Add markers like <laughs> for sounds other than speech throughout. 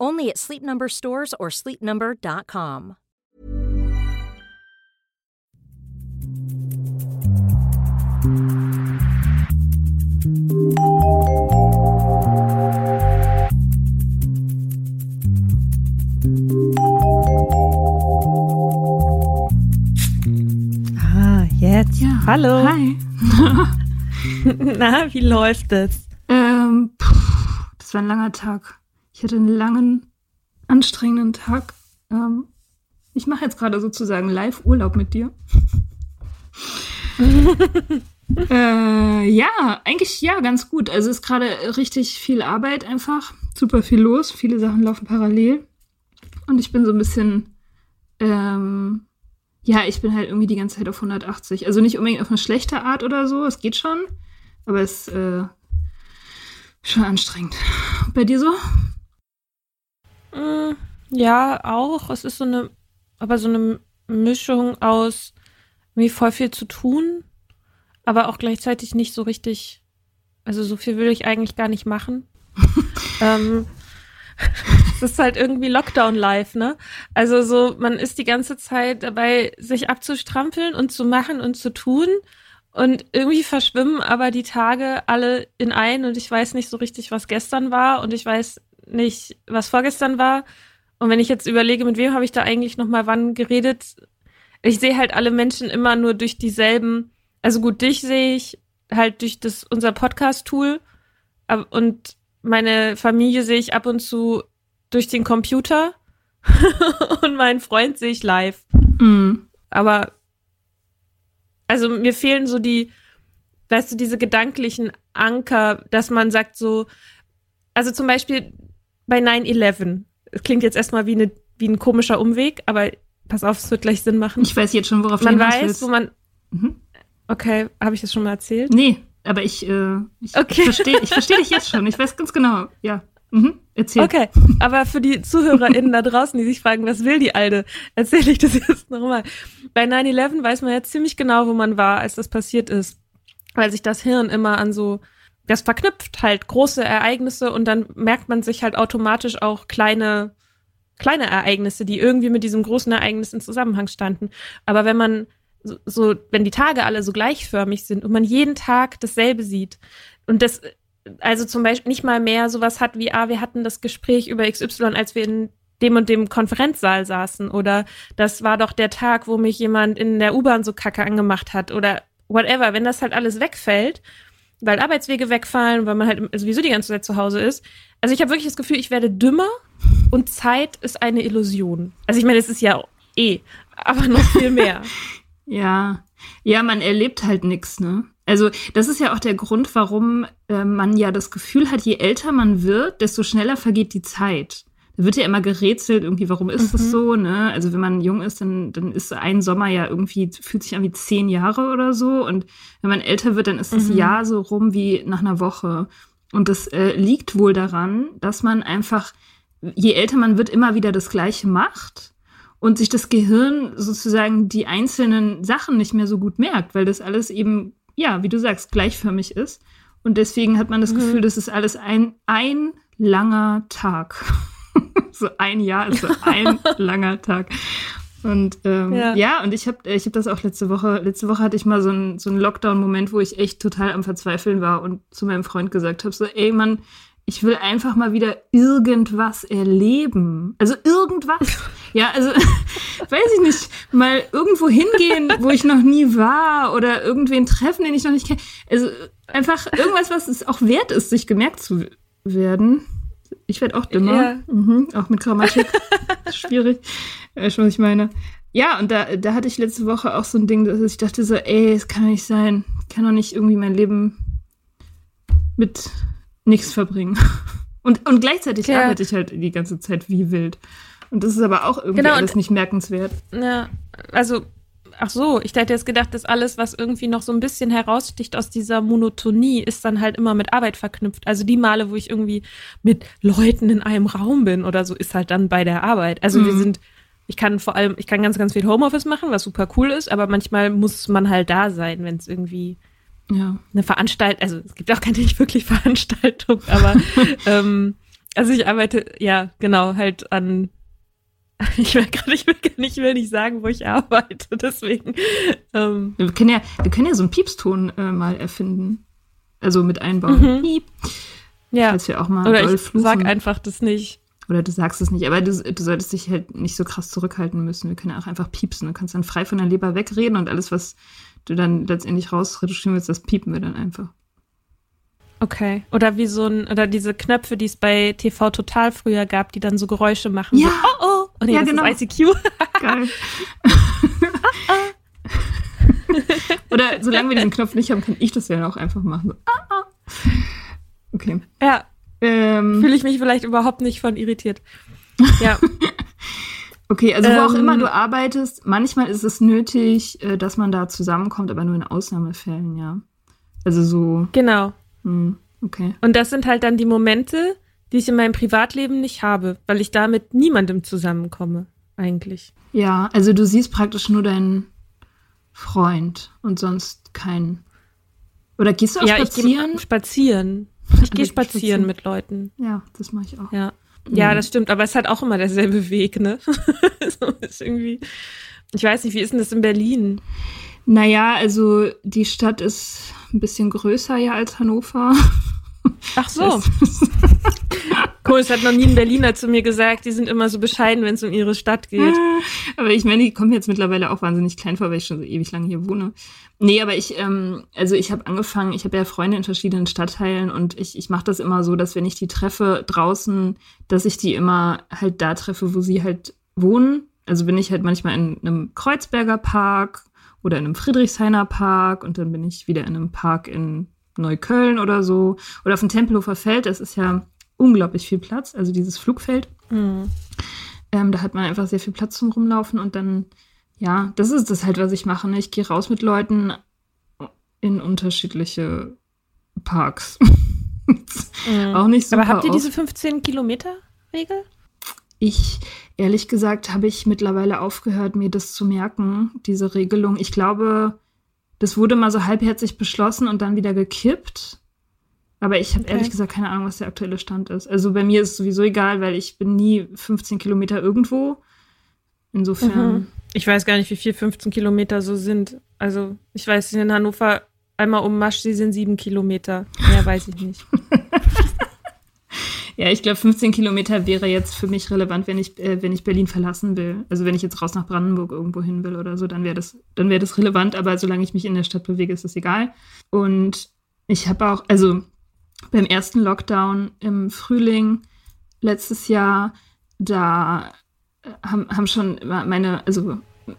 Only at Sleep Number stores or sleepnumber.com. Ah, jetzt. Hallo. Hi. <laughs> Na, wie läuft es? Ähm, puh, das war ein langer Tag. Ich hatte einen langen, anstrengenden Tag. Ähm, ich mache jetzt gerade sozusagen Live-Urlaub mit dir. <laughs> äh, ja, eigentlich ja, ganz gut. Also es ist gerade richtig viel Arbeit einfach. Super viel los. Viele Sachen laufen parallel. Und ich bin so ein bisschen, ähm, ja, ich bin halt irgendwie die ganze Zeit auf 180. Also nicht unbedingt auf eine schlechte Art oder so. Es geht schon. Aber es ist äh, schon anstrengend. Bei dir so? Mm, Ja, auch. Es ist so eine, aber so eine Mischung aus irgendwie voll viel zu tun, aber auch gleichzeitig nicht so richtig, also so viel will ich eigentlich gar nicht machen. <laughs> ähm, es ist halt irgendwie Lockdown-Life, ne? Also so, man ist die ganze Zeit dabei, sich abzustrampeln und zu machen und zu tun. Und irgendwie verschwimmen aber die Tage alle in ein und ich weiß nicht so richtig, was gestern war und ich weiß nicht, was vorgestern war. Und wenn ich jetzt überlege, mit wem habe ich da eigentlich noch mal wann geredet, ich sehe halt alle Menschen immer nur durch dieselben, also gut, dich sehe ich halt durch das unser Podcast-Tool und meine Familie sehe ich ab und zu durch den Computer <laughs> und meinen Freund sehe ich live. Mhm. Aber also mir fehlen so die, weißt du, diese gedanklichen Anker, dass man sagt so, also zum Beispiel bei 9-11, es klingt jetzt erstmal wie, eine, wie ein komischer Umweg, aber pass auf, es wird gleich Sinn machen. Ich weiß jetzt schon, worauf man du weiß, willst. wo man, Mhm. okay, habe ich das schon mal erzählt? Nee, aber ich, äh, ich, Okay. ich verstehe ich versteh dich jetzt schon. Ich weiß ganz genau. Ja. Mhm. Erzähl. Okay, aber für die ZuhörerInnen da draußen, die sich fragen, was will die Alte, erzähle ich das jetzt nochmal. Bei 9-11 weiß man ja ziemlich genau, wo man war, als das passiert ist. Weil sich das Hirn immer an so, das verknüpft halt große Ereignisse und dann merkt man sich halt automatisch auch kleine, kleine Ereignisse, die irgendwie mit diesem großen Ereignis in Zusammenhang standen. Aber wenn man so, wenn die Tage alle so gleichförmig sind und man jeden Tag dasselbe sieht und das also zum Beispiel nicht mal mehr sowas hat wie, ah, wir hatten das Gespräch über XY, als wir in dem und dem Konferenzsaal saßen oder das war doch der Tag, wo mich jemand in der U-Bahn so kacke angemacht hat oder whatever, wenn das halt alles wegfällt, weil Arbeitswege wegfallen, weil man halt sowieso die ganze Zeit zu Hause ist. Also ich habe wirklich das Gefühl, ich werde dümmer und Zeit ist eine Illusion. Also ich meine, es ist ja eh, aber noch viel mehr. <laughs> ja, ja, man erlebt halt nichts, ne? Also das ist ja auch der Grund, warum äh, man ja das Gefühl hat, je älter man wird, desto schneller vergeht die Zeit. Da wird ja immer gerätselt, irgendwie, warum ist mhm. das so, ne? Also wenn man jung ist, dann, dann ist ein Sommer ja irgendwie, fühlt sich an wie zehn Jahre oder so. Und wenn man älter wird, dann ist das mhm. Jahr so rum wie nach einer Woche. Und das äh, liegt wohl daran, dass man einfach, je älter man wird, immer wieder das Gleiche macht und sich das Gehirn sozusagen die einzelnen Sachen nicht mehr so gut merkt, weil das alles eben ja, wie du sagst, gleichförmig ist. Und deswegen hat man das mhm. Gefühl, das ist alles ein, ein langer Tag. So ein Jahr ist so ein <laughs> langer Tag. Und ähm, ja. ja. und ich habe ich hab das auch letzte Woche, letzte Woche hatte ich mal so einen so einen Lockdown-Moment, wo ich echt total am Verzweifeln war und zu meinem Freund gesagt habe: so, ey Mann, ich will einfach mal wieder irgendwas erleben. Also irgendwas. <laughs> Ja, also <laughs> weiß ich nicht, mal irgendwo hingehen, wo ich noch nie war oder irgendwen treffen, den ich noch nicht kenne. Also einfach irgendwas, was es auch wert ist, sich gemerkt zu werden. Ich werde auch dümmer, ja. mhm, auch mit Grammatik. <laughs> Schwierig. Weißt du, was ich meine? Ja, und da, da hatte ich letzte Woche auch so ein Ding, dass ich dachte so, ey, es kann doch nicht sein. Ich kann doch nicht irgendwie mein Leben mit nichts verbringen. <laughs> Und, und gleichzeitig ja. arbeite ich halt die ganze Zeit wie wild. Und das ist aber auch irgendwie genau, alles nicht merkenswert. Ja, also, ach so, ich hätte jetzt gedacht, dass alles, was irgendwie noch so ein bisschen heraussticht aus dieser Monotonie, ist dann halt immer mit Arbeit verknüpft. Also die Male, wo ich irgendwie mit Leuten in einem Raum bin oder so, ist halt dann bei der Arbeit. Also mhm. wir sind, ich kann vor allem, ich kann ganz, ganz viel Homeoffice machen, was super cool ist, aber manchmal muss man halt da sein, wenn es irgendwie ja. eine Veranstaltung, also es gibt auch keine nicht wirklich <laughs> Veranstaltung, aber <laughs> ähm, also ich arbeite, ja, genau, halt an <laughs> ich will gerade, ich will gar nicht, will nicht sagen, wo ich arbeite, <laughs> deswegen. Ähm. Wir, können ja, wir können ja so einen Piepston äh, mal erfinden. Also mit einbauen. Mhm. Piep. Ja. Falls wir auch mal Oder ich fluchen. sag einfach das nicht. Oder du sagst es nicht, aber du, du solltest dich halt nicht so krass zurückhalten müssen. Wir können ja auch einfach piepsen. Du kannst dann frei von der Leber wegreden und alles, was du dann letztendlich rausretuschieren willst, das piepen wir dann einfach. Okay. Oder wie so ein, oder diese Knöpfe, die es bei TV Total früher gab, die dann so Geräusche machen. Ja, so, oh, oh. Oh nee, ja, das genau. ist ICQ. Geil. <laughs> oder solange wir diesen Knopf nicht haben, kann ich das ja auch einfach machen. Okay. Ja. Ähm, Fühle ich mich vielleicht überhaupt nicht von irritiert. Ja. <laughs> Okay, also wo auch immer ähm. du arbeitest, manchmal ist es nötig, äh, dass man da zusammenkommt, aber nur in Ausnahmefällen, ja. Also so. Genau. Hm, okay. Und das sind halt dann die Momente, die ich in meinem Privatleben nicht habe, weil ich da mit niemandem zusammenkomme, eigentlich. Ja, also du siehst praktisch nur deinen Freund und sonst keinen. Oder gehst du auch ja, spazieren? <laughs> Ich spazieren. Ich gehe spazieren, spazieren mit Leuten. Ja, das mache ich auch. Ja. Ja, mhm. das stimmt, aber es ist halt auch immer derselbe Weg, ne? <laughs> so ist irgendwie. Ich weiß nicht, wie ist denn das in Berlin? Naja, also die Stadt ist ein bisschen größer ja als Hannover. Ach so. <laughs> cool, es hat noch nie ein Berliner zu mir gesagt, die sind immer so bescheiden, wenn es um ihre Stadt geht. Aber ich meine, die kommen jetzt mittlerweile auch wahnsinnig klein vor, weil ich schon so ewig lange hier wohne. Nee, aber ich, ähm, also ich habe angefangen, ich habe ja Freunde in verschiedenen Stadtteilen und ich, ich mache das immer so, dass wenn ich die treffe draußen, dass ich die immer halt da treffe, wo sie halt wohnen. Also bin ich halt manchmal in einem Kreuzberger Park oder in einem Friedrichshainer Park und dann bin ich wieder in einem Park in Neukölln oder so. Oder auf dem Tempelhofer Feld, das ist ja unglaublich viel Platz, also dieses Flugfeld. Mhm. Ähm, da hat man einfach sehr viel Platz zum Rumlaufen und dann, ja, das ist das halt, was ich mache. Ne? Ich gehe raus mit Leuten in unterschiedliche Parks. <laughs> mhm. Auch nicht so. Aber habt ihr diese 15 Kilometer Regel? Ich, ehrlich gesagt, habe ich mittlerweile aufgehört, mir das zu merken, diese Regelung. Ich glaube, das wurde mal so halbherzig beschlossen und dann wieder gekippt. Aber ich habe okay. ehrlich gesagt keine Ahnung, was der aktuelle Stand ist. Also bei mir ist es sowieso egal, weil ich bin nie 15 Kilometer irgendwo. Insofern. Mhm. Ich weiß gar nicht, wie viel 15 Kilometer so sind. Also ich weiß, in Hannover einmal um Maschsee sind sieben Kilometer. Mehr weiß ich nicht. <laughs> Ja, ich glaube, 15 Kilometer wäre jetzt für mich relevant, wenn ich, äh, wenn ich Berlin verlassen will. Also wenn ich jetzt raus nach Brandenburg irgendwo hin will oder so, dann wäre das, dann wäre das relevant. Aber solange ich mich in der Stadt bewege, ist das egal. Und ich habe auch, also beim ersten Lockdown im Frühling letztes Jahr, da äh, haben, haben schon meine, also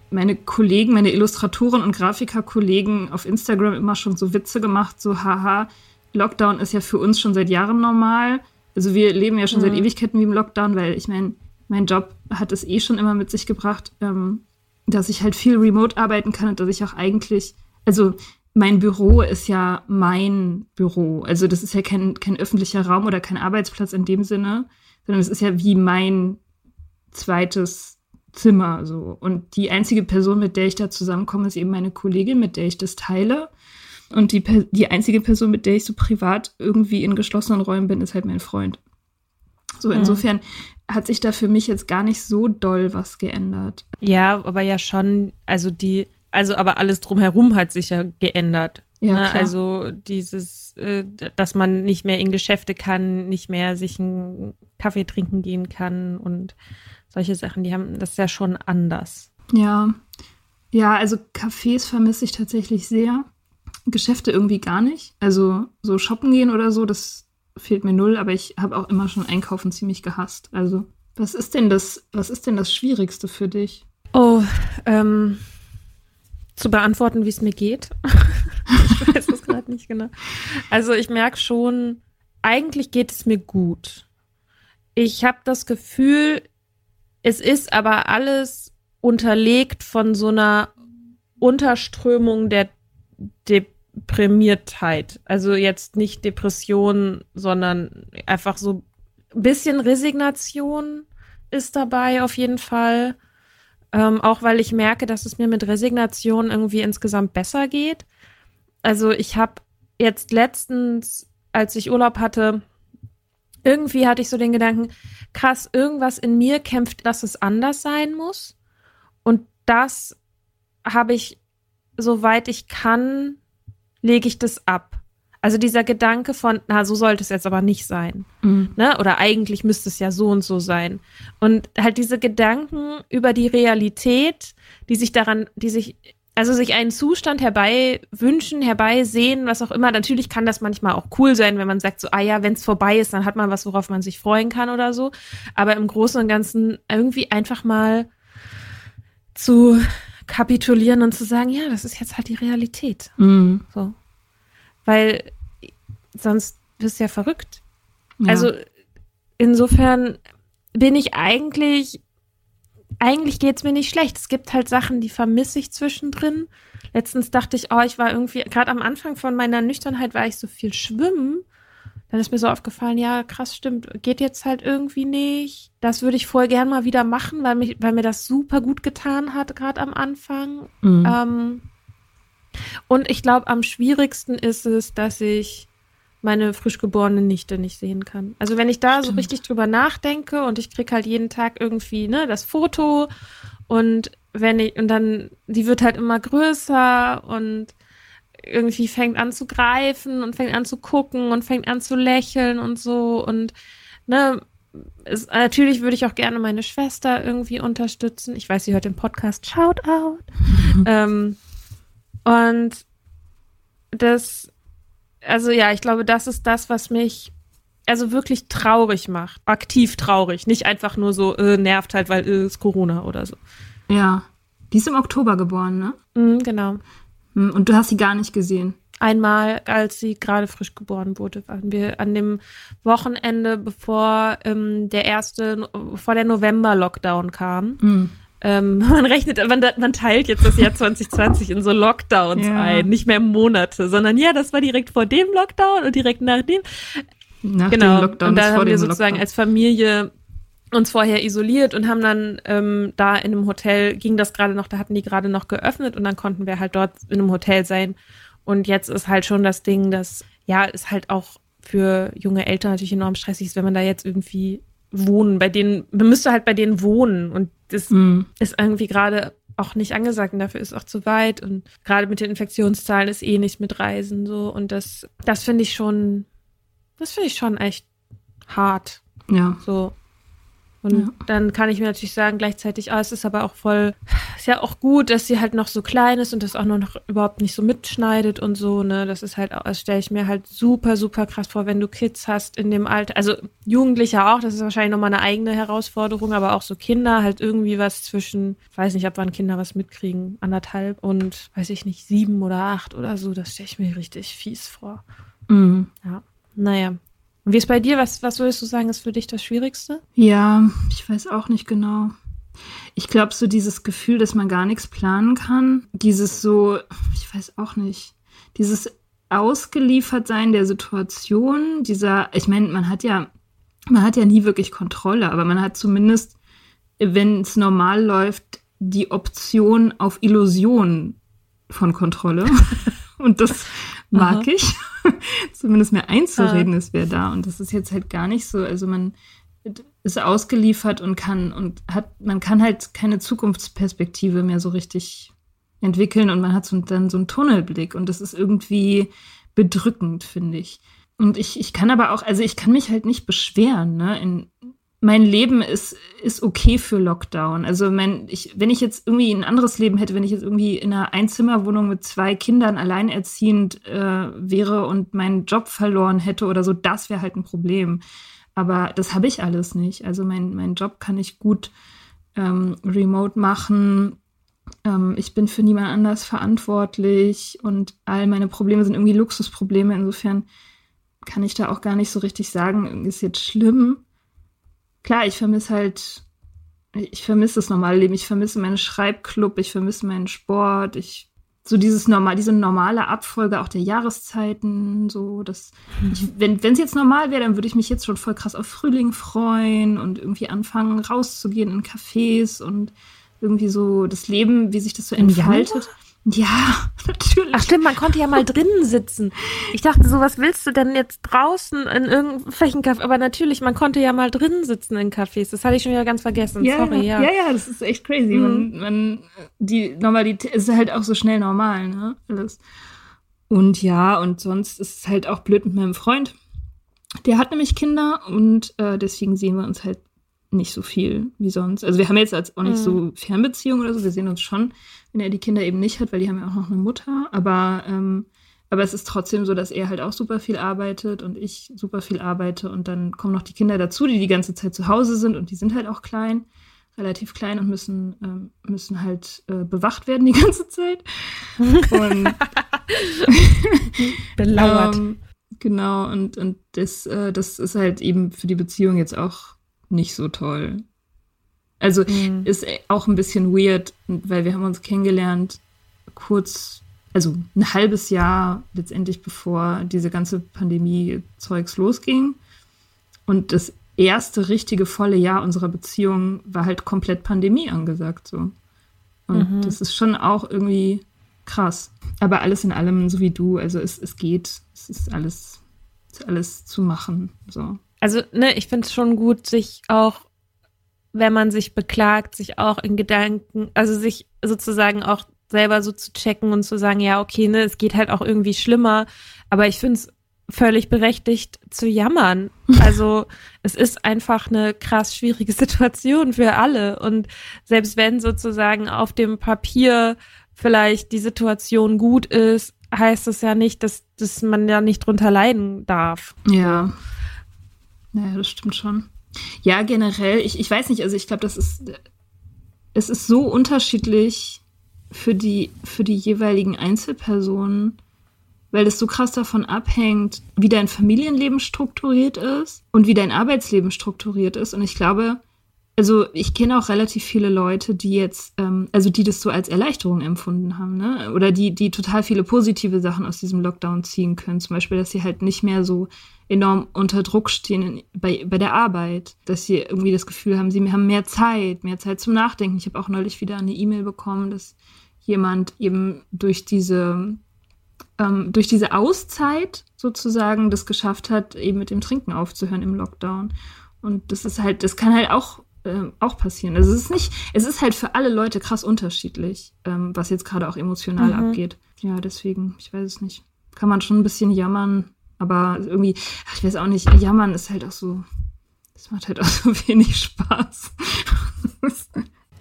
meine Kollegen, meine Illustratoren und Grafikerkollegen auf Instagram immer schon so Witze gemacht, so haha, Lockdown ist ja für uns schon seit Jahren normal. Also wir leben ja schon mhm. seit Ewigkeiten wie im Lockdown, weil ich meine, mein Job hat es eh schon immer mit sich gebracht, ähm, dass ich halt viel remote arbeiten kann und dass ich auch eigentlich, also mein Büro ist ja mein Büro. Also das ist ja kein, kein öffentlicher Raum oder kein Arbeitsplatz in dem Sinne, sondern es ist ja wie mein zweites Zimmer so. Und die einzige Person, mit der ich da zusammenkomme, ist eben meine Kollegin, mit der ich das teile. Und die, die einzige Person, mit der ich so privat irgendwie in geschlossenen Räumen bin, ist halt mein Freund. So, mhm. insofern hat sich da für mich jetzt gar nicht so doll was geändert. Ja, aber ja schon, also die, also aber alles drumherum hat sich ja geändert. Ja, ne? Also dieses, äh, dass man nicht mehr in Geschäfte kann, nicht mehr sich einen Kaffee trinken gehen kann und solche Sachen, die haben das ist ja schon anders. Ja. Ja, also Cafés vermisse ich tatsächlich sehr. Geschäfte irgendwie gar nicht. Also so shoppen gehen oder so, das fehlt mir null, aber ich habe auch immer schon Einkaufen ziemlich gehasst. Also, was ist denn das, was ist denn das Schwierigste für dich? Oh, ähm, zu beantworten, wie es mir geht. <laughs> ich weiß es gerade nicht genau. Also ich merke schon, eigentlich geht es mir gut. Ich habe das Gefühl, es ist aber alles unterlegt von so einer Unterströmung der Deprimiertheit. Also jetzt nicht Depression, sondern einfach so ein bisschen Resignation ist dabei auf jeden Fall. Ähm, auch weil ich merke, dass es mir mit Resignation irgendwie insgesamt besser geht. Also ich habe jetzt letztens, als ich Urlaub hatte, irgendwie hatte ich so den Gedanken, krass, irgendwas in mir kämpft, dass es anders sein muss. Und das habe ich, soweit ich kann, lege ich das ab. Also dieser Gedanke von, na, so sollte es jetzt aber nicht sein. Mhm. Ne? Oder eigentlich müsste es ja so und so sein. Und halt diese Gedanken über die Realität, die sich daran, die sich, also sich einen Zustand herbei wünschen, herbeisehen, was auch immer. Natürlich kann das manchmal auch cool sein, wenn man sagt so, ah ja, wenn es vorbei ist, dann hat man was, worauf man sich freuen kann oder so. Aber im Großen und Ganzen irgendwie einfach mal zu kapitulieren und zu sagen, ja, das ist jetzt halt die Realität. Mhm. So. Weil sonst bist du ja verrückt. Ja. Also insofern bin ich eigentlich, eigentlich geht's mir nicht schlecht. Es gibt halt Sachen, die vermisse ich zwischendrin. Letztens dachte ich, oh, ich war irgendwie, gerade am Anfang von meiner Nüchternheit war ich so viel schwimmen. Dann ist mir so aufgefallen, ja, krass, stimmt, geht jetzt halt irgendwie nicht. Das würde ich voll gern mal wieder machen, weil, mich, weil mir das super gut getan hat, gerade am Anfang. Mhm. Ähm, und ich glaube, am schwierigsten ist es, dass ich meine frisch geborene Nichte nicht sehen kann. Also wenn ich da Stimmt. so richtig drüber nachdenke und ich krieg halt jeden Tag irgendwie ne das Foto und wenn ich und dann die wird halt immer größer und irgendwie fängt an zu greifen und fängt an zu gucken und fängt an zu lächeln und so und ne es, natürlich würde ich auch gerne meine Schwester irgendwie unterstützen. Ich weiß, sie hört den Podcast. Shout out. <laughs> ähm, und das, also ja, ich glaube, das ist das, was mich also wirklich traurig macht. Aktiv traurig. Nicht einfach nur so, äh, nervt halt, weil äh, ist Corona oder so. Ja. Die ist im Oktober geboren, ne? Mhm, genau. Hm, und du hast sie gar nicht gesehen. Einmal, als sie gerade frisch geboren wurde, waren wir an dem Wochenende, bevor ähm, der erste, bevor der November-Lockdown kam. Mhm. Ähm, <laughs> man rechnet, man, man, teilt jetzt das Jahr 2020 in so Lockdowns ja. ein, nicht mehr Monate, sondern ja, das war direkt vor dem Lockdown und direkt nach dem. Nach genau. Dem Lockdown und da haben wir sozusagen Lockdown. als Familie uns vorher isoliert und haben dann ähm, da in einem Hotel, ging das gerade noch, da hatten die gerade noch geöffnet und dann konnten wir halt dort in einem Hotel sein. Und jetzt ist halt schon das Ding, dass, ja, ist halt auch für junge Eltern natürlich enorm stressig ist, wenn man da jetzt irgendwie wohnen, bei denen, man müsste halt bei denen wohnen und das mhm. ist irgendwie gerade auch nicht angesagt und dafür ist auch zu weit und gerade mit den Infektionszahlen ist eh nicht mit Reisen so und das, das finde ich schon, das finde ich schon echt hart. Ja. So. Und Ja. dann kann ich mir natürlich sagen, gleichzeitig, ah, es ist aber auch voll, ist ja auch gut, dass sie halt noch so klein ist und das auch noch überhaupt nicht so mitschneidet und so, ne? Das ist halt, das stelle ich mir halt super, super krass vor, wenn du Kids hast in dem Alter, also Jugendliche auch, das ist wahrscheinlich nochmal eine eigene Herausforderung, aber auch so Kinder, halt irgendwie was zwischen, ich weiß nicht, ab wann Kinder was mitkriegen, anderthalb und, weiß ich nicht, sieben oder acht oder so, das stelle ich mir richtig fies vor. Mhm. Naja. Und wie ist bei dir? Was, was würdest du sagen, ist für dich das Schwierigste? Ja, ich weiß auch nicht genau. Ich glaube, so dieses Gefühl, dass man gar nichts planen kann, dieses so, ich weiß auch nicht, dieses Ausgeliefertsein der Situation, dieser, ich meine, man hat ja, man hat ja nie wirklich Kontrolle, aber man hat zumindest, wenn es normal läuft, die Option auf Illusion von Kontrolle. <laughs> Und das mag Aha. ich. <laughs> Zumindest mir einzureden, es wäre da. Und das ist jetzt halt gar nicht so. Also man ist ausgeliefert und kann und hat, man kann halt keine Zukunftsperspektive mehr so richtig entwickeln und man hat so, dann so einen Tunnelblick und das ist irgendwie bedrückend, finde ich. Und ich, ich kann aber auch, also ich kann mich halt nicht beschweren, ne? In, mein Leben ist, ist okay für Lockdown. Also mein, ich, wenn ich jetzt irgendwie ein anderes Leben hätte, wenn ich jetzt irgendwie in einer Einzimmerwohnung mit zwei Kindern alleinerziehend äh, wäre und meinen Job verloren hätte oder so, das wäre halt ein Problem. Aber das habe ich alles nicht. Also mein, mein Job kann ich gut ähm, remote machen. Ähm, ich bin für niemand anders verantwortlich und all meine Probleme sind irgendwie Luxusprobleme. Insofern kann ich da auch gar nicht so richtig sagen, ist jetzt schlimm. Klar, ich vermisse halt, ich vermisse das normale Leben, ich vermisse meinen Schreibclub, ich vermisse meinen Sport, ich so dieses normal, diese normale Abfolge auch der Jahreszeiten, so das, ich, wenn es jetzt normal wäre, dann würde ich mich jetzt schon voll krass auf Frühling freuen und irgendwie anfangen rauszugehen in Cafés und irgendwie so das Leben, wie sich das so entfaltet. Ja, <laughs> natürlich. Ach stimmt, man konnte ja mal drinnen sitzen. Ich dachte so, was willst du denn jetzt draußen in irgendwelchen Cafés? Aber natürlich, man konnte ja mal drinnen sitzen in Cafés. Das hatte ich schon wieder ganz vergessen. ja, Sorry, ja. ja, ja, das ist echt crazy. Mhm. Man, man, die Normalität ist halt auch so schnell normal, ne? Alles. Und ja, und sonst ist es halt auch blöd mit meinem Freund. Der hat nämlich Kinder und äh, deswegen sehen wir uns halt nicht so viel wie sonst. Also wir haben jetzt als auch nicht Mhm. so Fernbeziehungen oder so. Wir sehen uns schon, wenn er die Kinder eben nicht hat, weil die haben ja auch noch eine Mutter. Aber, ähm, aber es ist trotzdem so, dass er halt auch super viel arbeitet und ich super viel arbeite. Und dann kommen noch die Kinder dazu, die die ganze Zeit zu Hause sind und die sind halt auch klein, relativ klein und müssen, ähm, müssen halt äh, bewacht werden die <laughs> ganze Zeit. Und <laughs> Belauert. ähm, genau, und, und das, äh, das ist halt eben für die Beziehung jetzt auch nicht so toll. Also Mhm. ist auch ein bisschen weird, weil wir haben uns kennengelernt kurz, also ein halbes Jahr letztendlich bevor diese ganze Pandemie-Zeugs losging. Und das erste richtige volle Jahr unserer Beziehung war halt komplett Pandemie angesagt so. Und Mhm. das ist schon auch irgendwie krass. Aber alles in allem, so wie du, also es, es geht, es ist alles, es ist alles zu machen. So. Also, ne, ich finde es schon gut, sich auch, wenn man sich beklagt, sich auch in Gedanken, also sich sozusagen auch selber so zu checken und zu sagen, ja, okay, ne, es geht halt auch irgendwie schlimmer, aber ich finde es völlig berechtigt zu jammern. <laughs> Also es ist einfach eine krass schwierige <laughs> Situation für alle. Und selbst wenn sozusagen auf dem Papier vielleicht die Situation gut ist, heißt es ja nicht, dass, dass man ja nicht drunter leiden darf. Ja. Naja, das stimmt schon. Ja, generell, ich, ich weiß nicht, also ich glaube, das ist, es ist so unterschiedlich für die, für die jeweiligen Einzelpersonen, weil es so krass davon abhängt, wie dein Familienleben strukturiert ist und wie dein Arbeitsleben strukturiert ist. Und ich glaube, also ich kenne auch relativ viele Leute, die jetzt, ähm, also die das so als Erleichterung empfunden haben, ne? Oder die, die total viele positive Sachen aus diesem Lockdown ziehen können. Zum Beispiel, dass sie halt nicht mehr so enorm unter Druck stehen bei, bei der Arbeit, dass sie irgendwie das Gefühl haben, sie haben mehr Zeit, mehr Zeit zum Nachdenken. Ich habe auch neulich wieder eine E-Mail bekommen, dass jemand eben durch diese ähm, durch diese Auszeit sozusagen das geschafft hat, eben mit dem Trinken aufzuhören im Lockdown. Und das ist halt, das kann halt auch ähm, auch passieren. Also es ist nicht, es ist halt für alle Leute krass unterschiedlich, ähm, was jetzt gerade auch emotional Mhm. abgeht. Ja, deswegen, ich weiß es nicht. Kann man schon ein bisschen jammern, aber irgendwie, ach, ich weiß auch nicht, jammern ist halt auch so, Das macht halt auch <laughs> so wenig Spaß.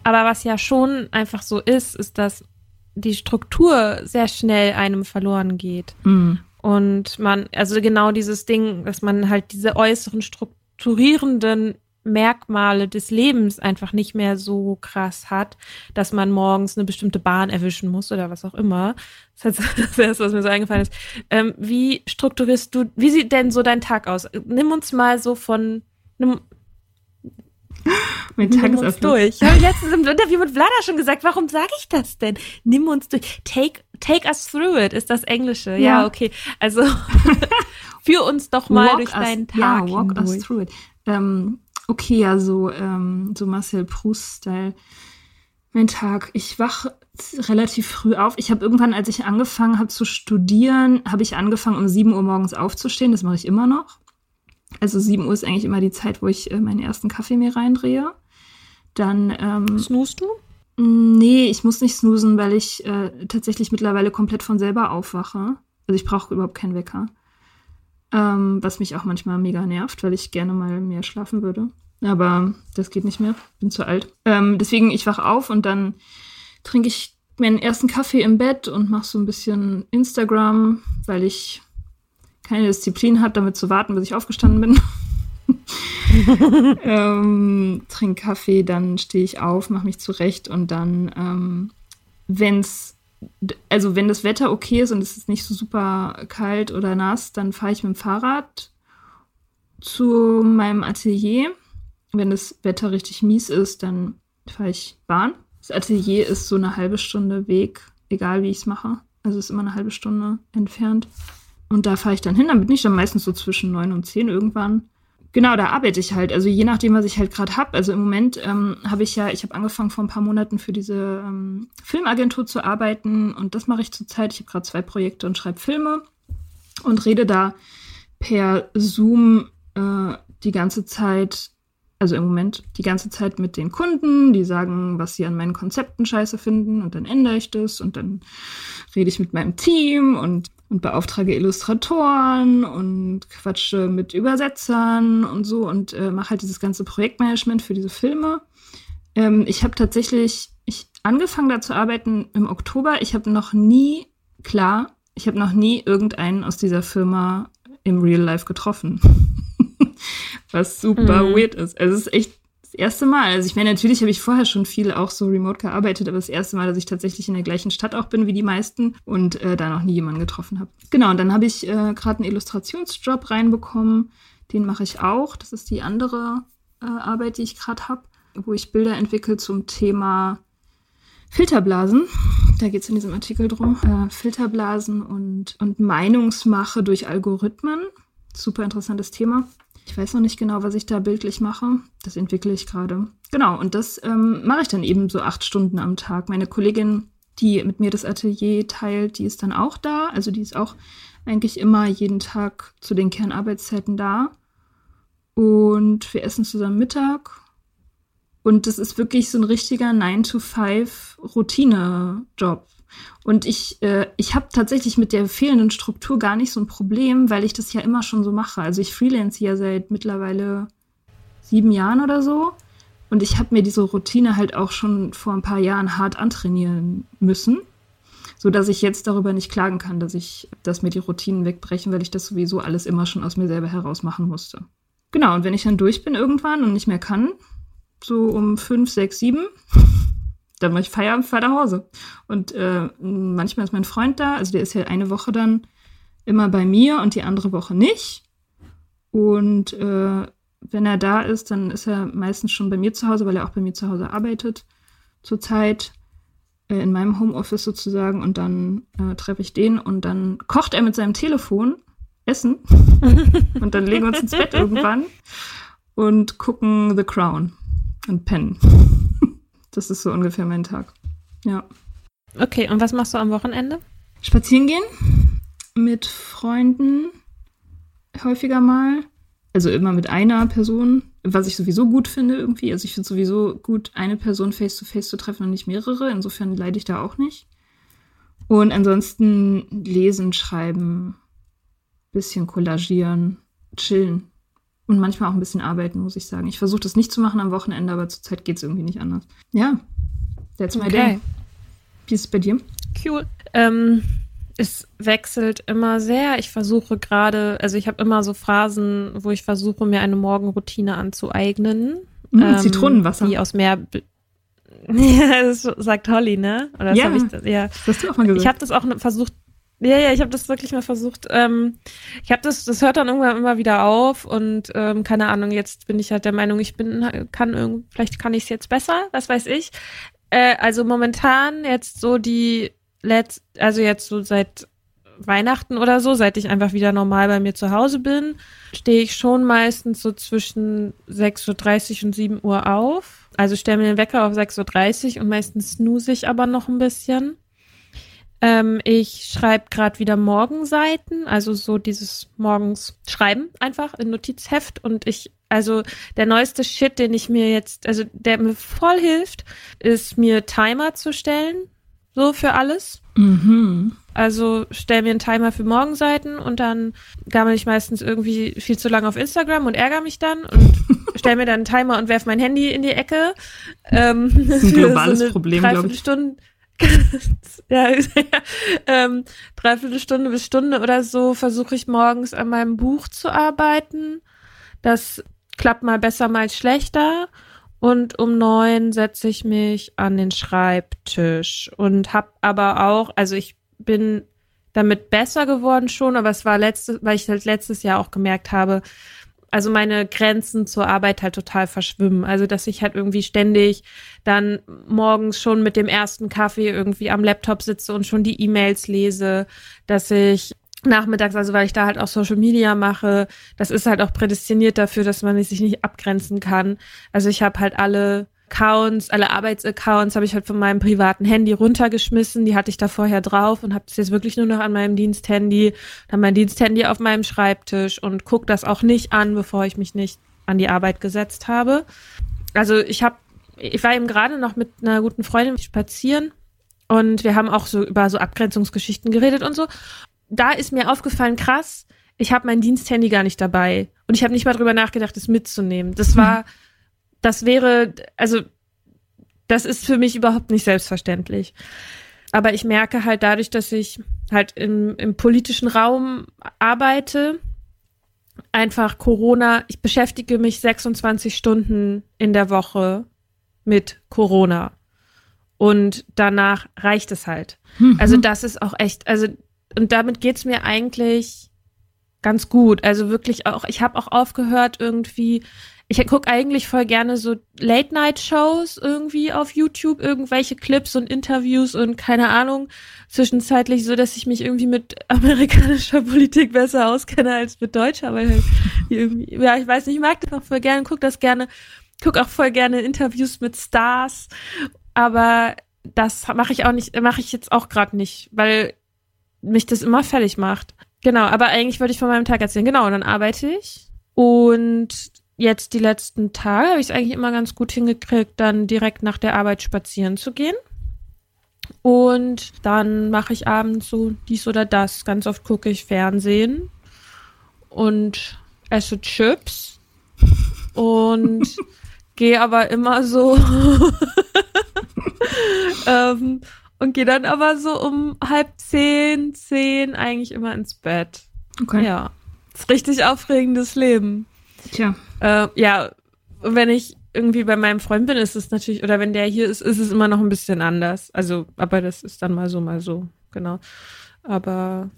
Aber was ja schon einfach so ist, ist, dass die Struktur sehr schnell einem verloren geht. Mm. Und man, also genau dieses Ding, dass man halt diese äußeren strukturierenden Merkmale des Lebens einfach nicht mehr so krass hat, dass man morgens eine bestimmte Bahn erwischen muss oder was auch immer. Das ist <laughs> das Erste, was mir so eingefallen ist. Ähm, wie strukturierst du, wie sieht denn so dein Tag aus? Nimm uns mal so von einem mein Nimm uns durch. Ich habe letztens im Interview mit Vlada schon gesagt, warum sage ich das denn? Nimm uns durch. Take, take us through it ist das Englische. Ja, Ja. okay. Also <laughs> führ uns doch mal Walk durch us- deinen Tag Ja, walk hindurch. us through it. Ähm, okay, ja, so, ähm, so Marcel Proust-Style. Mein Tag. Ich wach relativ früh auf. Ich habe irgendwann, als ich angefangen habe zu studieren, habe ich angefangen, um 7 Uhr morgens aufzustehen. Das mache ich immer noch. Also 7 Uhr ist eigentlich immer die Zeit, wo ich äh, meinen ersten Kaffee mir reindrehe. Dann ähm, Snoost du? Nee, ich muss nicht snoosen, weil ich äh, tatsächlich mittlerweile komplett von selber aufwache. Also ich brauche überhaupt keinen Wecker. Ähm, was mich auch manchmal mega nervt, weil ich gerne mal mehr schlafen würde. Aber das geht nicht mehr. Bin zu alt. Ähm, deswegen, ich wach auf und dann trinke ich meinen ersten Kaffee im Bett und mache so ein bisschen Instagram, weil ich keine Disziplin hat, damit zu warten, bis ich aufgestanden bin. <laughs> ähm, trink Kaffee, dann stehe ich auf, mache mich zurecht und dann, ähm, wenn's, also wenn das Wetter okay ist und es ist nicht so super kalt oder nass, dann fahre ich mit dem Fahrrad zu meinem Atelier. Wenn das Wetter richtig mies ist, dann fahre ich Bahn. Das Atelier ist so eine halbe Stunde Weg, egal wie ich es mache. Also ist immer eine halbe Stunde entfernt. Und da fahre ich dann hin. Dann bin ich dann meistens so zwischen neun und zehn irgendwann. Genau, da arbeite ich halt. Also je nachdem, was ich halt gerade habe. Also im Moment ähm, habe ich ja, ich habe angefangen vor ein paar Monaten für diese ähm, Filmagentur zu arbeiten und das mache ich zurzeit. Ich habe gerade zwei Projekte und schreibe Filme und rede da per Zoom äh, die ganze Zeit, also im Moment die ganze Zeit mit den Kunden, die sagen, was sie an meinen Konzepten scheiße finden und dann ändere ich das und dann rede ich mit meinem Team und, und beauftrage Illustratoren und quatsche mit Übersetzern und so und äh, mache halt dieses ganze Projektmanagement für diese Filme. Ähm, ich habe tatsächlich ich angefangen da zu arbeiten im Oktober. Ich habe noch nie, klar, ich habe noch nie irgendeinen aus dieser Firma im Real Life getroffen. <laughs> Was super Mhm. weird ist. Also es ist echt das erste Mal. Also ich meine, natürlich habe ich vorher schon viel auch so remote gearbeitet, aber das erste Mal, dass ich tatsächlich in der gleichen Stadt auch bin wie die meisten und äh, da noch nie jemanden getroffen habe. Genau, und dann habe ich äh, gerade einen Illustrationsjob reinbekommen. Den mache ich auch. Das ist die andere äh, Arbeit, die ich gerade habe, wo ich Bilder entwickle zum Thema Filterblasen. Da geht es in diesem Artikel drum. Äh, Filterblasen und, und Meinungsmache durch Algorithmen. Super interessantes Thema. Ich weiß noch nicht genau, was ich da bildlich mache. Das entwickle ich gerade. Genau, und das ähm, mache ich dann eben so acht Stunden am Tag. Meine Kollegin, die mit mir das Atelier teilt, die ist dann auch da. Also die ist auch eigentlich immer jeden Tag zu den Kernarbeitszeiten da. Und wir essen zusammen Mittag. Und das ist wirklich so ein richtiger 9-to-5-Routine-Job. Und ich, äh, ich habe tatsächlich mit der fehlenden Struktur gar nicht so ein Problem, weil ich das ja immer schon so mache. Also ich freelance ja seit mittlerweile sieben Jahren oder so. Und ich habe mir diese Routine halt auch schon vor ein paar Jahren hart antrainieren müssen, so dass ich jetzt darüber nicht klagen kann, dass ich, dass mir die Routinen wegbrechen, weil ich das sowieso alles immer schon aus mir selber heraus machen musste. Genau. Und wenn ich dann durch bin irgendwann und nicht mehr kann, so um fünf, sechs, sieben, dann mache ich Feierabend, fahre nach Hause. Und äh, manchmal ist mein Freund da, also der ist ja eine Woche dann immer bei mir und die andere Woche nicht. Und äh, wenn er da ist, dann ist er meistens schon bei mir zu Hause, weil er auch bei mir zu Hause arbeitet zurzeit, äh, in meinem Homeoffice sozusagen. Und dann äh, treffe ich den und dann kocht er mit seinem Telefon Essen. <laughs> und dann legen wir uns ins Bett irgendwann und gucken The Crown und pennen. Das ist so ungefähr mein Tag. Ja. Okay, und was machst du am Wochenende? Spazieren gehen mit Freunden häufiger mal. Also immer mit einer Person, was ich sowieso gut finde irgendwie. Also ich finde sowieso gut, eine Person face-to-face zu treffen und nicht mehrere. Insofern leide ich da auch nicht. Und ansonsten lesen, schreiben, bisschen kollagieren, chillen. Und manchmal auch ein bisschen arbeiten, muss ich sagen. Ich versuche das nicht zu machen am Wochenende, aber zurzeit geht es irgendwie nicht anders. Ja, that's my Okay. day. Wie ist es bei dir? Cool. Ähm, es wechselt immer sehr. Ich versuche gerade, also ich habe immer so Phasen, wo ich versuche, mir eine Morgenroutine anzueignen. Mm, Ähm, Zitronenwasser. Die aus mehr. <laughs> Ja, das sagt Holly, ne? Oder das Ja. hab ich, ja. Das hast du auch mal gesagt. Ich habe das auch versucht. Ja, ja, ich habe das wirklich mal versucht. Ähm, ich habe das, das hört dann irgendwann immer wieder auf und ähm, keine Ahnung. Jetzt bin ich halt der Meinung, ich bin, kann irgend, vielleicht kann ich es jetzt besser, was weiß ich. Äh, also momentan jetzt so die letzt, also jetzt so seit Weihnachten oder so, seit ich einfach wieder normal bei mir zu Hause bin, stehe ich schon meistens so zwischen 6.30 Uhr und 7 Uhr auf. Also stelle mir den Wecker auf 6.30 Uhr und meistens snooze ich aber noch ein bisschen. Ähm, ich schreibe gerade wieder Morgenseiten, also so dieses morgens Schreiben einfach in Notizheft und ich, also der neueste Shit, den ich mir jetzt, also der mir voll hilft, ist mir Timer zu stellen, so für alles. Mhm. Also stell mir einen Timer für Morgenseiten und dann gammel ich meistens irgendwie viel zu lange auf Instagram und ärgere mich dann und <laughs> stell mir dann einen Timer und werf mein Handy in die Ecke. Ähm, Das ist ein <laughs> globales eine Problem, glaub ich. <laughs> ja, <laughs> ähm, Dreiviertelstunde bis Stunde oder so versuche ich morgens an meinem Buch zu arbeiten. Das klappt mal besser, mal schlechter. Und um neun setze ich mich an den Schreibtisch und hab aber auch, also ich bin damit besser geworden schon, aber es war letztes, weil ich halt letztes Jahr auch gemerkt habe, also meine Grenzen zur Arbeit halt total verschwimmen. Also dass ich halt irgendwie ständig dann morgens schon mit dem ersten Kaffee irgendwie am Laptop sitze und schon die E-Mails lese, dass ich nachmittags, also weil ich da halt auch Social Media mache, das ist halt auch prädestiniert dafür, dass man sich nicht abgrenzen kann. Also ich habe halt alle Accounts, alle Arbeitsaccounts habe ich halt von meinem privaten Handy runtergeschmissen. Die hatte ich da vorher drauf und habe das jetzt wirklich nur noch an meinem Diensthandy, dann mein Diensthandy auf meinem Schreibtisch und guck das auch nicht an, bevor ich mich nicht an die Arbeit gesetzt habe. Also ich habe, ich war eben gerade noch mit einer guten Freundin spazieren und wir haben auch so über so Abgrenzungsgeschichten geredet und so. Da ist mir aufgefallen, krass, ich habe mein Diensthandy gar nicht dabei und ich habe nicht mal drüber nachgedacht, es mitzunehmen. Das war das wäre, also das ist für mich überhaupt nicht selbstverständlich. Aber ich merke halt dadurch, dass ich halt im, im politischen Raum arbeite, einfach Corona, ich beschäftige mich 26 Stunden in der Woche mit Corona. Und danach reicht es halt. Also das ist auch echt, also und damit geht's mir eigentlich ganz gut. Also wirklich auch, ich habe auch aufgehört irgendwie, ich gucke eigentlich voll gerne so Late-Night-Shows irgendwie auf YouTube, irgendwelche Clips und Interviews und keine Ahnung, zwischenzeitlich so, dass ich mich irgendwie mit <laughs> amerikanischer Politik besser auskenne als mit deutscher, weil halt irgendwie, ja, ich weiß nicht, ich mag das auch voll gerne, guck das gerne, guck auch voll gerne Interviews mit Stars, aber das mache ich auch nicht, mache ich jetzt auch gerade nicht, weil mich das immer fertig macht. Genau, aber eigentlich wollte ich von meinem Tag erzählen. Genau, und dann arbeite ich und jetzt die letzten Tage habe ich es eigentlich immer ganz gut hingekriegt, dann direkt nach der Arbeit spazieren zu gehen. Und dann mache ich abends so dies oder das. Ganz oft gucke ich Fernsehen und esse Chips und <laughs> gehe aber immer so <laughs> ähm, und gehe dann aber so um halb zehn, zehn eigentlich immer ins Bett. Okay. Ja, ist richtig aufregendes Leben. Tja. Äh, ja, wenn ich irgendwie bei meinem Freund bin, ist es natürlich, oder wenn der hier ist, ist es immer noch ein bisschen anders. Also, aber das ist dann mal so, mal so, genau. Aber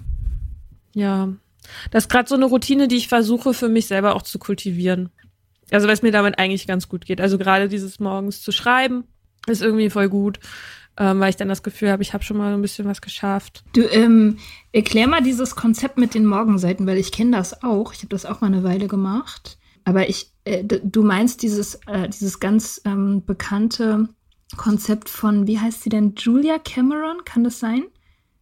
ja, das ist gerade so eine Routine, die ich versuche für mich selber auch zu kultivieren. Also, weil es mir damit eigentlich ganz gut geht. Also gerade dieses morgens zu schreiben ist irgendwie voll gut, ähm, weil ich dann das Gefühl habe, ich habe schon mal ein bisschen was geschafft. Du, ähm, erklär mal dieses Konzept mit den Morgenseiten, weil ich kenne das auch. Ich habe das auch mal eine Weile gemacht. Aber ich, äh, du meinst dieses, äh, dieses ganz ähm, bekannte Konzept von, wie heißt sie denn? Julia Cameron, kann das sein?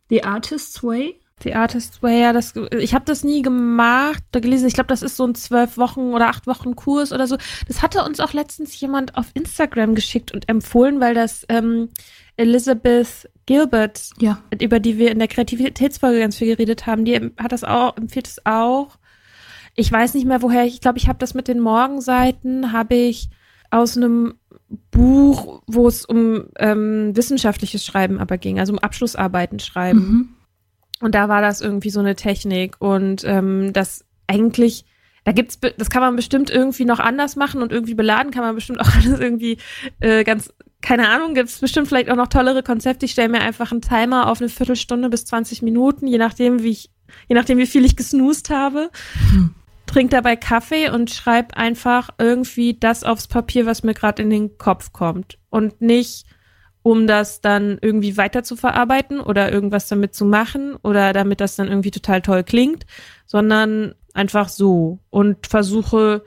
The Artist's Way? The Artist Way, ja, das, ich habe das nie gemacht, da gelesen. Ich glaube, das ist so ein zwölf Wochen oder acht Wochen Kurs oder so. Das hatte uns auch letztens jemand auf Instagram geschickt und empfohlen, weil das ähm, Elizabeth Gilbert, Ja. über die wir in der Kreativitätsfolge ganz viel geredet haben, die hat das auch, empfiehlt es auch. Ich weiß nicht mehr woher, ich glaube, ich habe das mit den Morgenseiten, habe ich aus einem Buch, wo es um ähm, wissenschaftliches Schreiben aber ging, also um Abschlussarbeiten schreiben. Mhm. Und da war das irgendwie so eine Technik und ähm, das eigentlich, da gibt's, das kann man bestimmt irgendwie noch anders machen und irgendwie beladen kann man bestimmt auch <laughs> alles irgendwie äh, ganz, keine Ahnung, gibt's bestimmt vielleicht auch noch tollere Konzepte. Ich stelle mir einfach einen Timer auf eine Viertelstunde bis 20 Minuten, je nachdem, wie ich, je nachdem, wie viel ich gesnoost habe. Hm trink dabei Kaffee und schreib einfach irgendwie das aufs Papier, was mir gerade in den Kopf kommt. Und nicht, um das dann irgendwie weiter zu verarbeiten oder irgendwas damit zu machen oder damit das dann irgendwie total toll klingt, sondern einfach so und versuche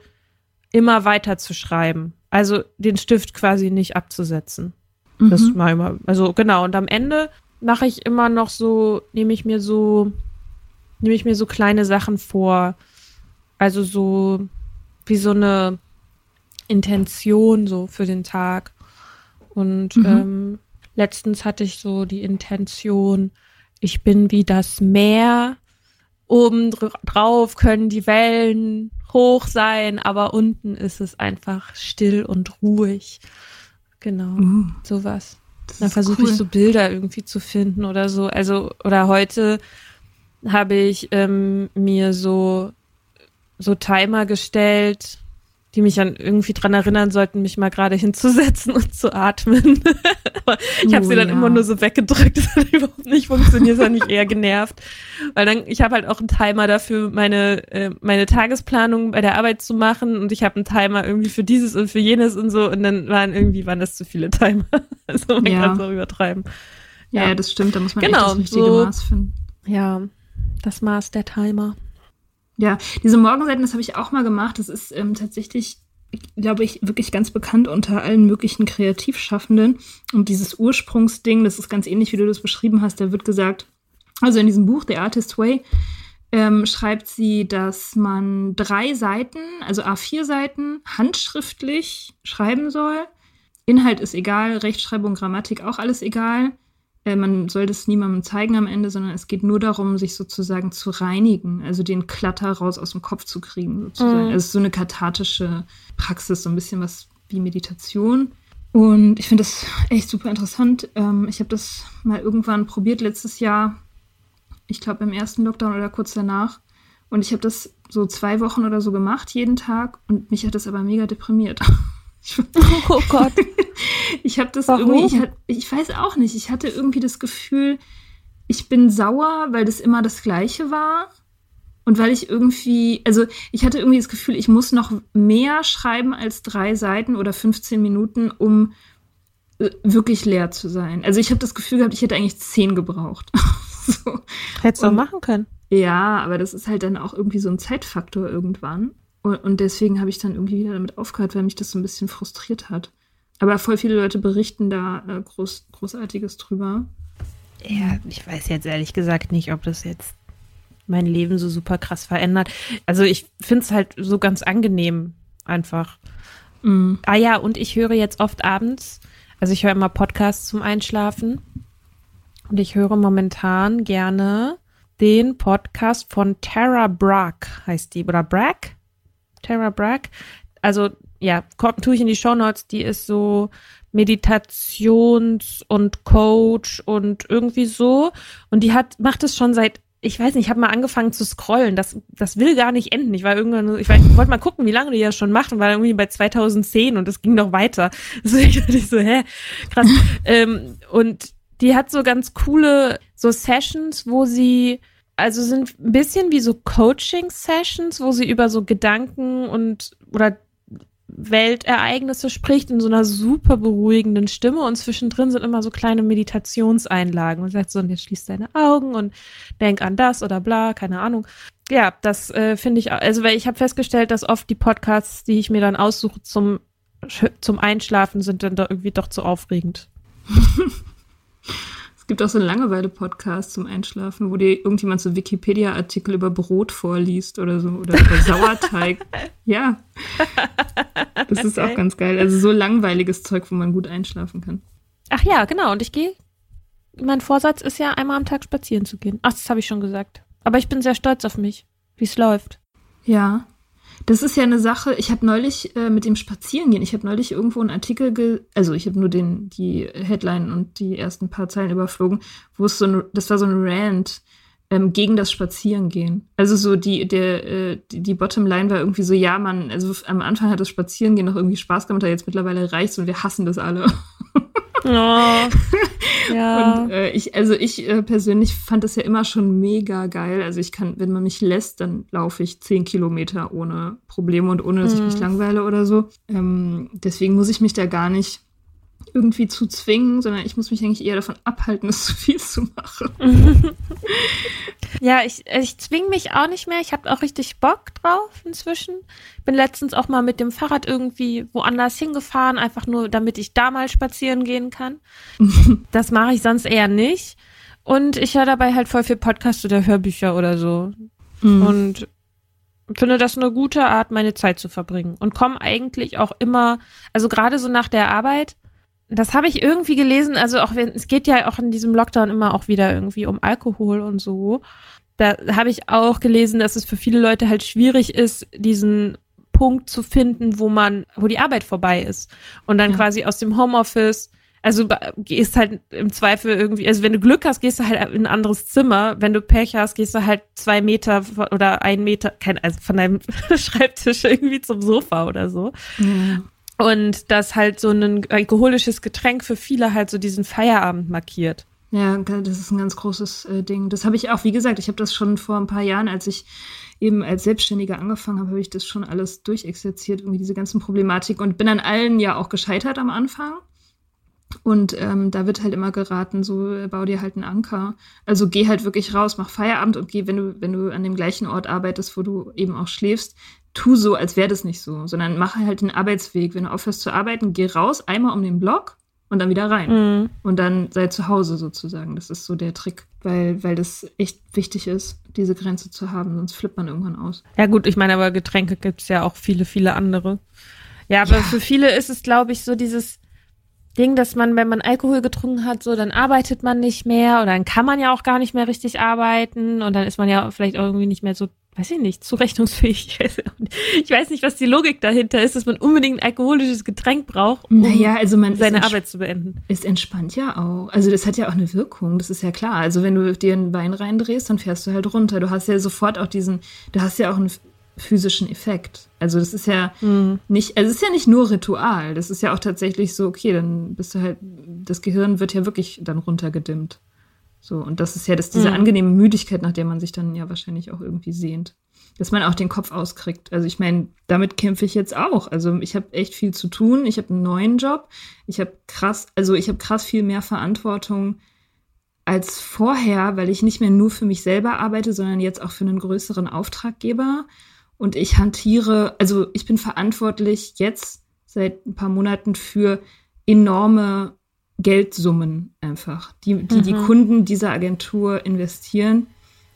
immer weiter zu schreiben. Also den Stift quasi nicht abzusetzen. Mhm. Das mal immer. Also genau. Und am Ende mache ich immer noch so, nehme ich mir so, nehme ich mir so kleine Sachen vor also so wie so eine Intention so für den Tag. Und mhm. ähm, letztens hatte ich so die Intention, ich bin wie das Meer. Oben drauf können die Wellen hoch sein, aber unten ist es einfach still und ruhig. Genau, uh, sowas. Dann versuche cool. ich so Bilder irgendwie zu finden oder so. Also, oder heute habe ich ähm, mir so so Timer gestellt, die mich dann irgendwie dran erinnern sollten, mich mal gerade hinzusetzen <laughs> und zu atmen. <laughs> ich habe oh, sie dann ja. immer nur so weggedrückt, <laughs> das hat überhaupt nicht funktioniert, das hat mich eher genervt. Weil dann, ich habe halt auch einen Timer dafür, meine, äh, meine Tagesplanung bei der Arbeit zu machen und ich habe einen Timer irgendwie für dieses und für jenes und so und dann waren irgendwie, waren das zu viele Timer. also man ja. kann es auch übertreiben. Ja, ja, das stimmt, da muss man genau, echt das richtige so, Maß finden. Ja, das Maß der Timer. Ja, diese Morgenseiten, das habe ich auch mal gemacht. Das ist ähm, tatsächlich, glaube ich, wirklich ganz bekannt unter allen möglichen Kreativschaffenden. Und dieses Ursprungsding, das ist ganz ähnlich, wie du das beschrieben hast. Da wird gesagt, also in diesem Buch The Artist Way, ähm, schreibt sie, dass man drei Seiten, also A4 Seiten, handschriftlich schreiben soll. Inhalt ist egal, Rechtschreibung, Grammatik auch alles egal. Äh, man soll das niemandem zeigen am Ende, sondern es geht nur darum, sich sozusagen zu reinigen, also den Klatter raus aus dem Kopf zu kriegen, sozusagen. Mhm. Also es ist so eine kathartische Praxis, so ein bisschen was wie Meditation. Und ich finde das echt super interessant. Ähm, ich habe das mal irgendwann probiert letztes Jahr, ich glaube im ersten Lockdown oder kurz danach. Und ich habe das so zwei Wochen oder so gemacht, jeden Tag. Und mich hat das aber mega deprimiert. <laughs> <laughs> oh Gott. ich habe das Warum? irgendwie, ich, ich weiß auch nicht, ich hatte irgendwie das Gefühl, ich bin sauer, weil das immer das Gleiche war. Und weil ich irgendwie, also ich hatte irgendwie das Gefühl, ich muss noch mehr schreiben als drei Seiten oder 15 Minuten, um äh, wirklich leer zu sein. Also ich habe das Gefühl gehabt, ich hätte eigentlich zehn gebraucht. <laughs> so. Hättest du auch machen können. Ja, aber das ist halt dann auch irgendwie so ein Zeitfaktor irgendwann. Und, und deswegen habe ich dann irgendwie wieder damit aufgehört, weil mich das so ein bisschen frustriert hat. Aber voll viele Leute berichten da äh, groß, Großartiges drüber. Ja, ich weiß jetzt ehrlich gesagt nicht, ob das jetzt mein Leben so super krass verändert. Also ich finde es halt so ganz angenehm einfach. Mm. Ah ja, und ich höre jetzt oft abends, also ich höre immer Podcasts zum Einschlafen. Und ich höre momentan gerne den Podcast von Tara Brack, heißt die, oder Brack? Tara Brack. Also ja, tue ich in die Show Notes. Die ist so Meditations- und Coach und irgendwie so. Und die hat, macht es schon seit, ich weiß nicht, ich habe mal angefangen zu scrollen. Das, das will gar nicht enden. Ich war irgendwann, ich, ich wollte mal gucken, wie lange die das schon macht und war irgendwie bei 2010 und es ging noch weiter. <laughs> Deswegen dachte ich so, hä, krass. <laughs> ähm, und die hat so ganz coole so Sessions, wo sie also sind ein bisschen wie so Coaching-Sessions, wo sie über so Gedanken und oder Weltereignisse spricht in so einer super beruhigenden Stimme und zwischendrin sind immer so kleine Meditationseinlagen und sagt so, und jetzt schließ deine Augen und denk an das oder bla, keine Ahnung. Ja, das äh, finde ich, also weil ich habe festgestellt, dass oft die Podcasts, die ich mir dann aussuche zum, zum Einschlafen, sind dann da irgendwie doch zu aufregend. <laughs> gibt auch so einen Langeweile-Podcast zum Einschlafen, wo dir irgendjemand so Wikipedia-Artikel über Brot vorliest oder so oder über <laughs> Sauerteig. ja. Das ist auch ganz geil. Also so langweiliges Zeug, wo man gut einschlafen kann. Ach ja, genau. Und ich gehe. Mein Vorsatz ist ja, einmal am Tag spazieren zu gehen. Ach, das habe ich schon gesagt. Aber ich bin sehr stolz auf mich, wie es läuft. Ja. Das ist ja eine Sache, ich habe neulich äh, mit dem Spazierengehen, ich habe neulich irgendwo einen Artikel, ge also ich habe nur den, die Headline und die ersten paar Zeilen überflogen, wo es so ein, das war so ein Rant ähm, gegen das Spazierengehen. Also so die, der, äh, die, die Bottomline war irgendwie so, ja, man, also am Anfang hat das Spazierengehen noch irgendwie Spaß gemacht, aber jetzt mittlerweile reicht's und wir hassen das alle. <laughs> Oh, ja. Und äh, ich, also ich äh, persönlich fand das ja immer schon mega geil. Also ich kann, wenn man mich lässt, dann laufe ich zehn Kilometer ohne Probleme und ohne, dass ich mich Mhm. langweile oder so. Ähm, deswegen muss ich mich da gar nicht irgendwie zu zwingen, sondern ich muss mich eigentlich eher davon abhalten, <laughs> es zu viel zu machen. <laughs> Ja, ich, ich zwing mich auch nicht mehr. Ich habe auch richtig Bock drauf inzwischen. Bin letztens auch mal mit dem Fahrrad irgendwie woanders hingefahren, einfach nur, damit ich da mal spazieren gehen kann. <laughs> das mache ich sonst eher nicht. Und ich höre dabei halt voll viel Podcasts oder Hörbücher oder so. Mhm. Und finde das eine gute Art, meine Zeit zu verbringen. Und komme eigentlich auch immer, also gerade so nach der Arbeit, das habe ich irgendwie gelesen, also auch wenn, es geht ja auch in diesem Lockdown immer auch wieder irgendwie um Alkohol und so. Da habe ich auch gelesen, dass es für viele Leute halt schwierig ist, diesen Punkt zu finden, wo man, wo die Arbeit vorbei ist. Und dann Ja. quasi aus dem Homeoffice, also gehst halt im Zweifel irgendwie, also wenn du Glück hast, gehst du halt in ein anderes Zimmer. Wenn du Pech hast, gehst du halt zwei Meter oder ein Meter, kein, also von deinem <laughs> Schreibtisch irgendwie zum Sofa oder so. Ja. Und dass halt so ein alkoholisches Getränk für viele halt so diesen Feierabend markiert. Ja, das ist ein ganz großes äh, Ding. Das habe ich auch, wie gesagt, ich habe das schon vor ein paar Jahren, als ich eben als Selbstständiger angefangen habe, habe ich das schon alles durchexerziert, irgendwie diese ganzen Problematik und bin an allen ja auch gescheitert am Anfang. Und ähm, da wird halt immer geraten, so äh, bau dir halt einen Anker. Also geh halt wirklich raus, mach Feierabend und geh, wenn du, wenn du an dem gleichen Ort arbeitest, wo du eben auch schläfst, tu so, als wäre das nicht so, sondern mach halt den Arbeitsweg. Wenn du aufhörst zu arbeiten, geh raus, einmal um den Block und dann wieder rein Mhm. und dann sei zu Hause sozusagen. Das ist so der Trick, weil, weil das echt wichtig ist, diese Grenze zu haben, sonst flippt man irgendwann aus. Ja gut, ich meine, aber Getränke gibt's ja auch viele, viele andere. Ja, aber Ja. für viele ist es, glaube ich, so dieses Ding, dass man, wenn man Alkohol getrunken hat, so, dann arbeitet man nicht mehr oder dann kann man ja auch gar nicht mehr richtig arbeiten und dann ist man ja vielleicht irgendwie nicht mehr so, weiß ich nicht, zurechnungsfähig. <laughs> Ich weiß, nicht. was die Logik dahinter ist, dass man unbedingt ein alkoholisches Getränk braucht, um Naja, also seine Arbeit zu beenden. es entspannt ja auch. Also das hat ja auch eine Wirkung, das ist ja klar. Also wenn du dir einen Wein reindrehst, dann fährst du halt runter. Du hast ja sofort auch diesen, du hast ja auch einen physischen Effekt. Also das ist ja Mhm. nicht, also es ist ja nicht nur Ritual. Das ist ja auch tatsächlich so, okay, dann bist du halt, das Gehirn wird ja wirklich dann runtergedimmt. So, und das ist ja das, diese Mhm. angenehme Müdigkeit, nach der man sich dann ja wahrscheinlich auch irgendwie sehnt. Dass man auch den Kopf auskriegt. Also ich meine, damit kämpfe ich jetzt auch. Also ich habe echt viel zu tun. Ich habe einen neuen Job. Ich habe krass, also ich habe krass viel mehr Verantwortung als vorher, weil ich nicht mehr nur für mich selber arbeite, sondern jetzt auch für einen größeren Auftraggeber. Und ich hantiere, also ich bin verantwortlich jetzt seit ein paar Monaten für enorme Geldsummen einfach, die die, die Mhm. Kunden dieser Agentur investieren.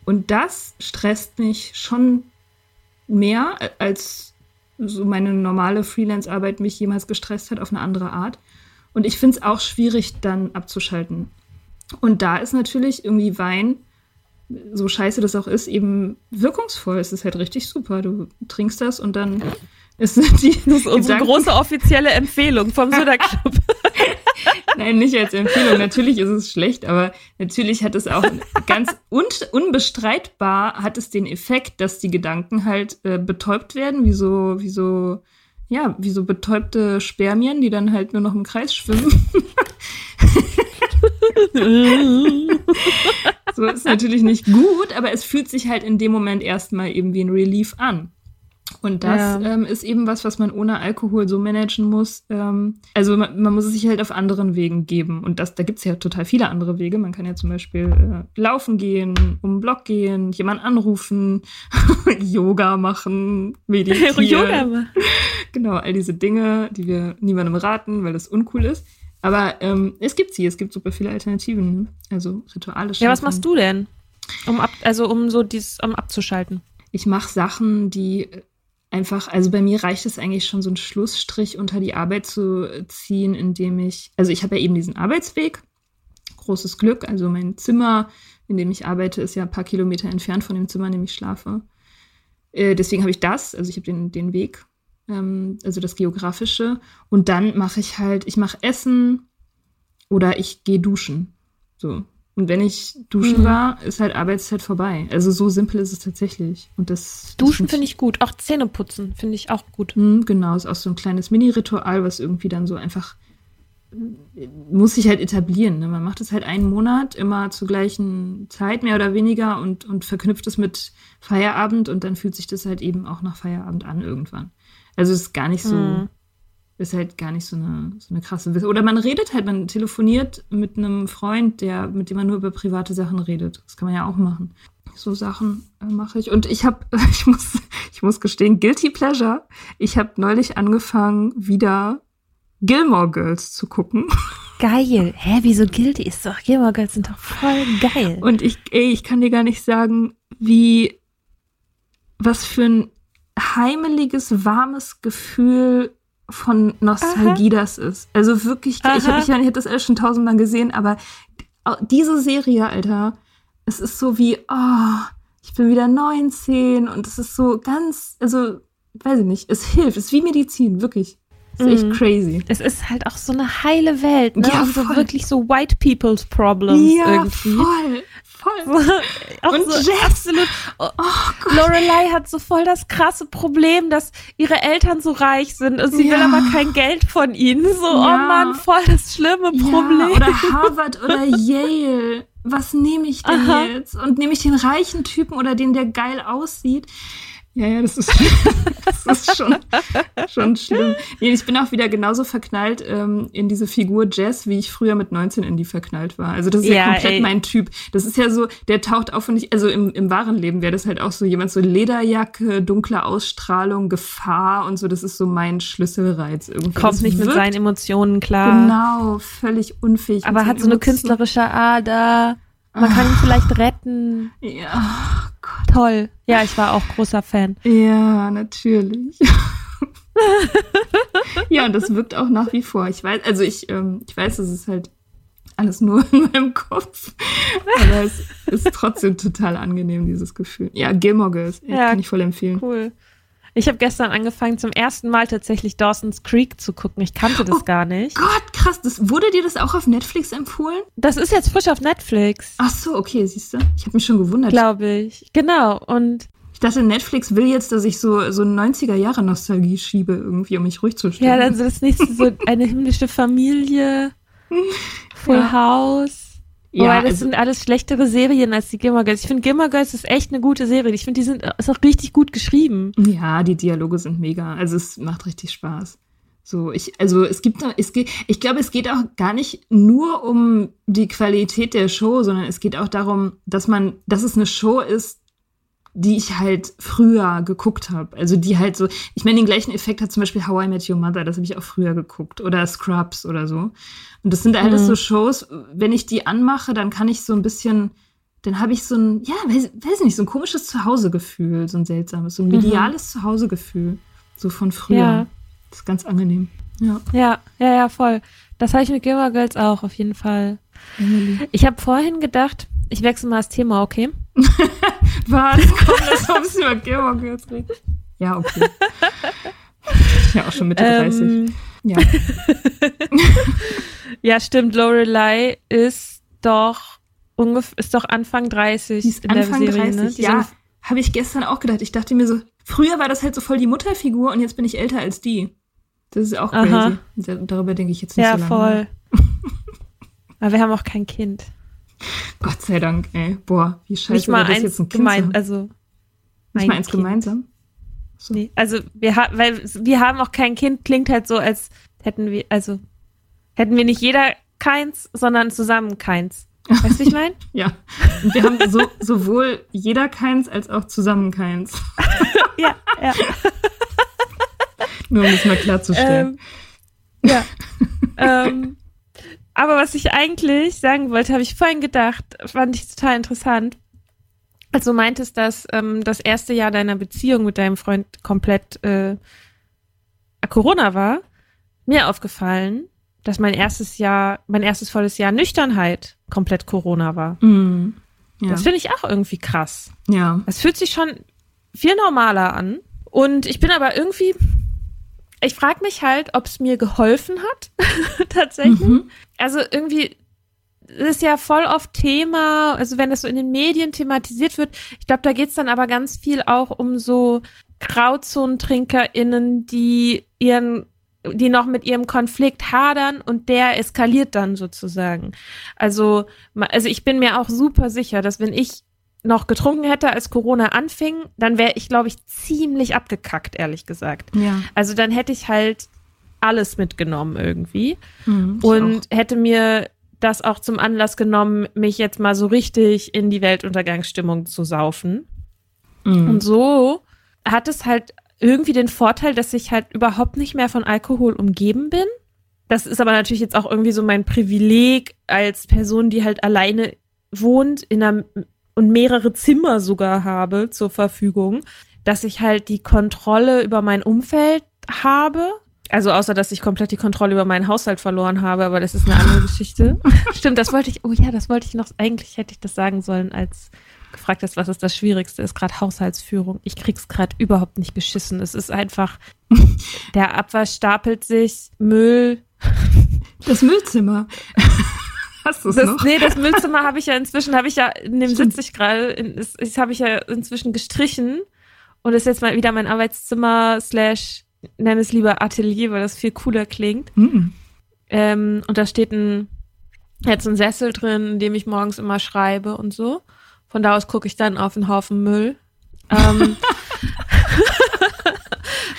Und das stresst mich schon mehr, als so meine normale Freelance-Arbeit mich jemals gestresst hat, auf eine andere Art. Und ich finde es auch schwierig, dann abzuschalten. Und da ist natürlich irgendwie Wein, so scheiße das auch ist, eben wirkungsvoll. Es ist halt richtig super. Du trinkst das und dann <laughs> ist die Das ist unsere Gedanken- große offizielle Empfehlung vom <laughs> Soda Club. <laughs> Nein, nicht als Empfehlung. Natürlich ist es schlecht, aber natürlich hat es auch ganz un unbestreitbar hat es den Effekt, dass die Gedanken halt äh, betäubt werden, wie so, wie so, ja, wie so betäubte Spermien, die dann halt nur noch im Kreis schwimmen. <laughs> So ist natürlich nicht gut, aber es fühlt sich halt in dem Moment erstmal eben wie ein Relief an. Und das Ja. ähm, ist eben was, was man ohne Alkohol so managen muss. Ähm, also man, man muss es sich halt auf anderen Wegen geben. Und das, da gibt's ja total viele andere Wege. Man kann ja zum Beispiel äh, laufen gehen, um den Block gehen, jemanden anrufen, <laughs> Yoga machen, meditieren. <laughs> Yoga mal. <laughs> Genau, all diese Dinge, die wir niemandem raten, weil das uncool ist. Aber ähm, es gibt sie, es gibt super viele Alternativen. Ne? Also Rituale Ja, was schaffen. machst du denn? Um ab, also um so dieses, um abzuschalten. Ich mache Sachen, die einfach, also bei mir reicht es eigentlich schon, so einen Schlussstrich unter die Arbeit zu ziehen, indem ich, also ich habe ja eben diesen Arbeitsweg, großes Glück, also mein Zimmer, in dem ich arbeite, ist ja ein paar Kilometer entfernt von dem Zimmer, in dem ich schlafe. Äh, deswegen habe ich das, also ich habe den, den Weg, ähm, also das Geografische. Und dann mache ich halt, ich mache Essen oder ich gehe duschen. So. Und wenn ich duschen Mhm. war, ist halt Arbeitszeit vorbei. Also so simpel ist es tatsächlich. Und das Duschen finde ich gut. Auch Zähne putzen finde ich auch gut. hm, genau, ist auch so ein kleines Mini-Ritual, was irgendwie dann so einfach äh, muss sich halt etablieren. Ne? Man macht es halt einen Monat immer zur gleichen Zeit, mehr oder weniger, und, und verknüpft es mit Feierabend und dann fühlt sich das halt eben auch nach Feierabend an irgendwann. Also es ist gar nicht so, Mhm. Ist halt gar nicht so eine, so eine krasse Wiss Oder man redet halt, man telefoniert mit einem Freund, der, mit dem man nur über private Sachen redet. Das kann man ja auch machen. So Sachen äh, mache ich. Und ich habe, <laughs> ich muss, ich muss gestehen, Guilty Pleasure. Ich habe neulich angefangen, wieder Gilmore Girls zu gucken. <laughs> Geil. Hä, wieso Guilty? Ist doch, Gilmore Girls sind doch voll geil. Und ich, ey, ich kann dir gar nicht sagen, wie, was für ein heimeliges, warmes Gefühl von Nostalgie das ist. Also wirklich, ich Aha. habe ich, ich hab das alles schon tausendmal gesehen, aber diese Serie, Alter, es ist so wie, oh, ich bin wieder 19 und es ist so ganz, also, weiß ich nicht, es hilft, es ist wie Medizin, wirklich. Es ist Mhm. echt crazy. es ist halt auch so eine heile Welt, ne? Ja, und so voll. wirklich so White People's Problems ja, irgendwie. voll, voll. auch Und so absolut. Oh, Lorelei hat so voll das krasse Problem, dass ihre Eltern so reich sind und sie Ja. will aber kein Geld von ihnen. So, oh Ja. Mann, voll das schlimme Problem. Ja, oder Harvard oder Yale. Was nehme ich denn Aha. jetzt? Und nehme ich den reichen Typen oder den, der geil aussieht? Ja, ja, das ist, <laughs> das ist schon, schon schlimm. Nee, ich bin auch wieder genauso verknallt ähm, in diese Figur Jess, wie ich früher mit 19 in die verknallt war. Also das ist ja, Ja, komplett ey. mein Typ. Das ist ja so, der taucht auf und ich, also im, im wahren Leben wäre das halt auch so jemand so Lederjacke, dunkle Ausstrahlung, Gefahr und so. Das ist so mein Schlüsselreiz irgendwie. Kommt Das nicht mit seinen Emotionen klar. Genau, völlig unfähig. Aber hat so eine künstlerische Ader. Man kann ihn vielleicht retten. Ja, Toll. Ja, ich war auch großer Fan. ja, natürlich. ja, und das wirkt auch nach wie vor. Ich weiß, also ich, ähm, ich weiß, es ist halt alles nur in meinem Kopf. Aber es ist trotzdem total angenehm, dieses Gefühl. Ja, Gilmore Girls, ja, Ja. kann ich voll empfehlen. Cool. Ich habe gestern angefangen, zum ersten Mal tatsächlich Dawson's Creek zu gucken. Ich kannte das Oh gar nicht. Gott, krass, das, wurde dir das auch auf Netflix empfohlen? Das ist jetzt frisch auf Netflix, Ach so, okay, siehst du? Ich habe mich schon gewundert. glaube ich. Genau. Und Ich dachte, Netflix will jetzt, dass ich so, so 90er-Jahre-Nostalgie schiebe, irgendwie, um mich ruhig zu stellen. ja, dann so das nächste, so eine himmlische Familie, <laughs> Full Ja. House. Ja, Wobei, das also- sind alles schlechtere Serien als die Gilmore Girls. Ich finde, Gilmore Girls ist echt eine gute Serie. Ich finde, die sind ist auch richtig gut geschrieben. Ja, die Dialoge sind mega. Also es macht richtig Spaß. So, ich, also es gibt, noch- es geht, ich glaube, es geht auch gar nicht nur um die Qualität der Show, sondern es geht auch darum, dass man, dass es eine Show ist, die ich halt früher geguckt habe. Also die halt so, ich meine, den gleichen Effekt hat zum Beispiel How I Met Your Mother, das habe ich auch früher geguckt. Oder Scrubs oder so. Und das sind alles Mhm. so Shows, wenn ich die anmache, dann kann ich so ein bisschen, dann habe ich so ein, ja, weiß, weiß nicht, so ein komisches Zuhausegefühl, so ein seltsames, so ein mediales Zuhausegefühl. So von früher. Ja. Das ist ganz angenehm. Ja. Ja, ja, ja, voll. Das habe ich mit Gilmore Girls auch, auf jeden Fall. Ich habe vorhin gedacht, ich wechsle mal das Thema, okay? <laughs> Was? <laughs> Komm, lass uns über Gilmore Girls reden. Ja, okay. Ja, auch schon Mitte 30. Ähm, Ja. <laughs> ja, stimmt. Lorelei ist doch ungefähr, ist doch Anfang 30 Die ist in Anfang der Serie, 30. ne? Ja, habe ich gestern auch gedacht. Ich dachte mir so, früher war das halt so voll die Mutterfigur und jetzt bin ich älter als die. Das ist auch Aha. crazy. Da- Darüber denke ich jetzt nicht Ja, so lange. voll. <laughs> Aber wir haben auch kein Kind. Gott sei Dank, ey. Boah, wie scheiße Nicht mal das jetzt ein Kind gemein, also Nicht mal eins Kind. gemeinsam. So. Nee, also wir haben, weil wir haben auch kein Kind, klingt halt so, als hätten wir, also hätten wir nicht jeder keins, sondern zusammen keins. Weißt du, ich meine? <laughs> Ja. Und wir haben so, sowohl jeder keins als auch zusammen keins. <laughs> ja, ja. Nur um das mal klarzustellen. Ähm, ja. <laughs> ähm, aber was ich eigentlich sagen wollte, habe ich vorhin gedacht, fand ich total interessant. Als du meintest, dass ähm, das erste Jahr deiner Beziehung mit deinem Freund komplett äh, Corona war, mir aufgefallen, dass mein erstes Jahr, mein erstes volles Jahr Nüchternheit komplett Corona war. Mm. Ja. Das finde ich auch irgendwie krass. ja. Es fühlt sich schon viel normaler an. Und ich bin aber irgendwie, ich frage mich halt, ob es mir geholfen hat, <laughs> tatsächlich. Mhm. Also irgendwie ist ja voll oft Thema, also wenn das so in den Medien thematisiert wird, ich glaube, da geht's dann aber ganz viel auch um so GrauzonentrinkerInnen, die ihren die noch mit ihrem Konflikt hadern und der eskaliert dann sozusagen. Also, also ich bin mir auch super sicher, dass wenn ich noch getrunken hätte, als Corona anfing, dann wäre ich, glaube ich, ziemlich abgekackt, ehrlich gesagt. Ja. Also dann hätte ich halt alles mitgenommen irgendwie Mhm, und hätte mir das auch zum Anlass genommen, mich jetzt mal so richtig in die Weltuntergangsstimmung zu saufen. Mhm. Und so hat es halt irgendwie den Vorteil, dass ich halt überhaupt nicht mehr von Alkohol umgeben bin. Das ist aber natürlich jetzt auch irgendwie so mein Privileg als Person, die halt alleine wohnt in einer und mehrere Zimmer sogar habe zur Verfügung, dass ich halt die Kontrolle über mein Umfeld habe. Also außer, dass ich komplett die Kontrolle über meinen Haushalt verloren habe, aber das ist eine andere Geschichte. <laughs> Stimmt, das wollte ich, oh ja, das wollte ich noch, eigentlich hätte ich das sagen sollen, als gefragt hast, was ist das Schwierigste, ist gerade Haushaltsführung. Ich krieg's gerade überhaupt nicht geschissen. Es ist einfach, der Abwasch stapelt sich, Müll. Das Müllzimmer. <laughs> Hast du es Das, noch? nee, das Müllzimmer <laughs> habe ich ja inzwischen, habe ich ja, in dem sitze ich gerade, das, das habe ich ja inzwischen gestrichen und ist jetzt mal wieder mein Arbeitszimmer slash, nenne es lieber Atelier, weil das viel cooler klingt. Mhm. Ähm, und da steht ein, jetzt ein Sessel drin, in dem ich morgens immer schreibe und so. Von da aus gucke ich dann auf einen Haufen Müll. Ähm, <laughs>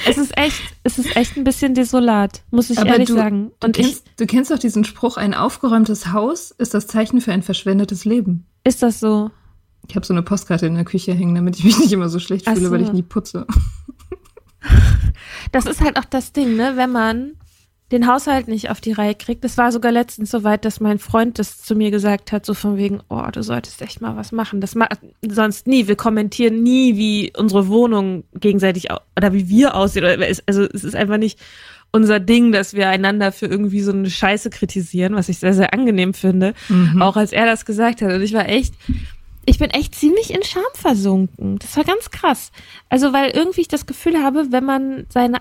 es ist echt, es ist echt ein bisschen desolat, muss ich Aber ehrlich du, sagen. Du Und ich, kennst, du kennst doch diesen Spruch, ein aufgeräumtes Haus ist das Zeichen für ein verschwendetes Leben. ist das so? Ich habe so eine Postkarte in der Küche hängen, damit ich mich nicht immer so schlecht fühle, weil so. ich nie putze. Das ist halt auch das Ding, ne? Wenn man den Haushalt nicht auf die Reihe kriegt. Das war sogar letztens so weit, dass mein Freund das zu mir gesagt hat, so von wegen, oh, du solltest echt mal was machen. Das macht sonst nie. Wir kommentieren nie, wie unsere Wohnung gegenseitig oder wie wir aussehen. Also es ist einfach nicht unser Ding, dass wir einander für irgendwie so eine Scheiße kritisieren, was ich sehr, sehr angenehm finde. Mhm. Auch als er das gesagt hat. Und ich war echt, ich bin echt ziemlich in Scham versunken. Das war ganz krass. Also, weil irgendwie ich das Gefühl habe, wenn man seine,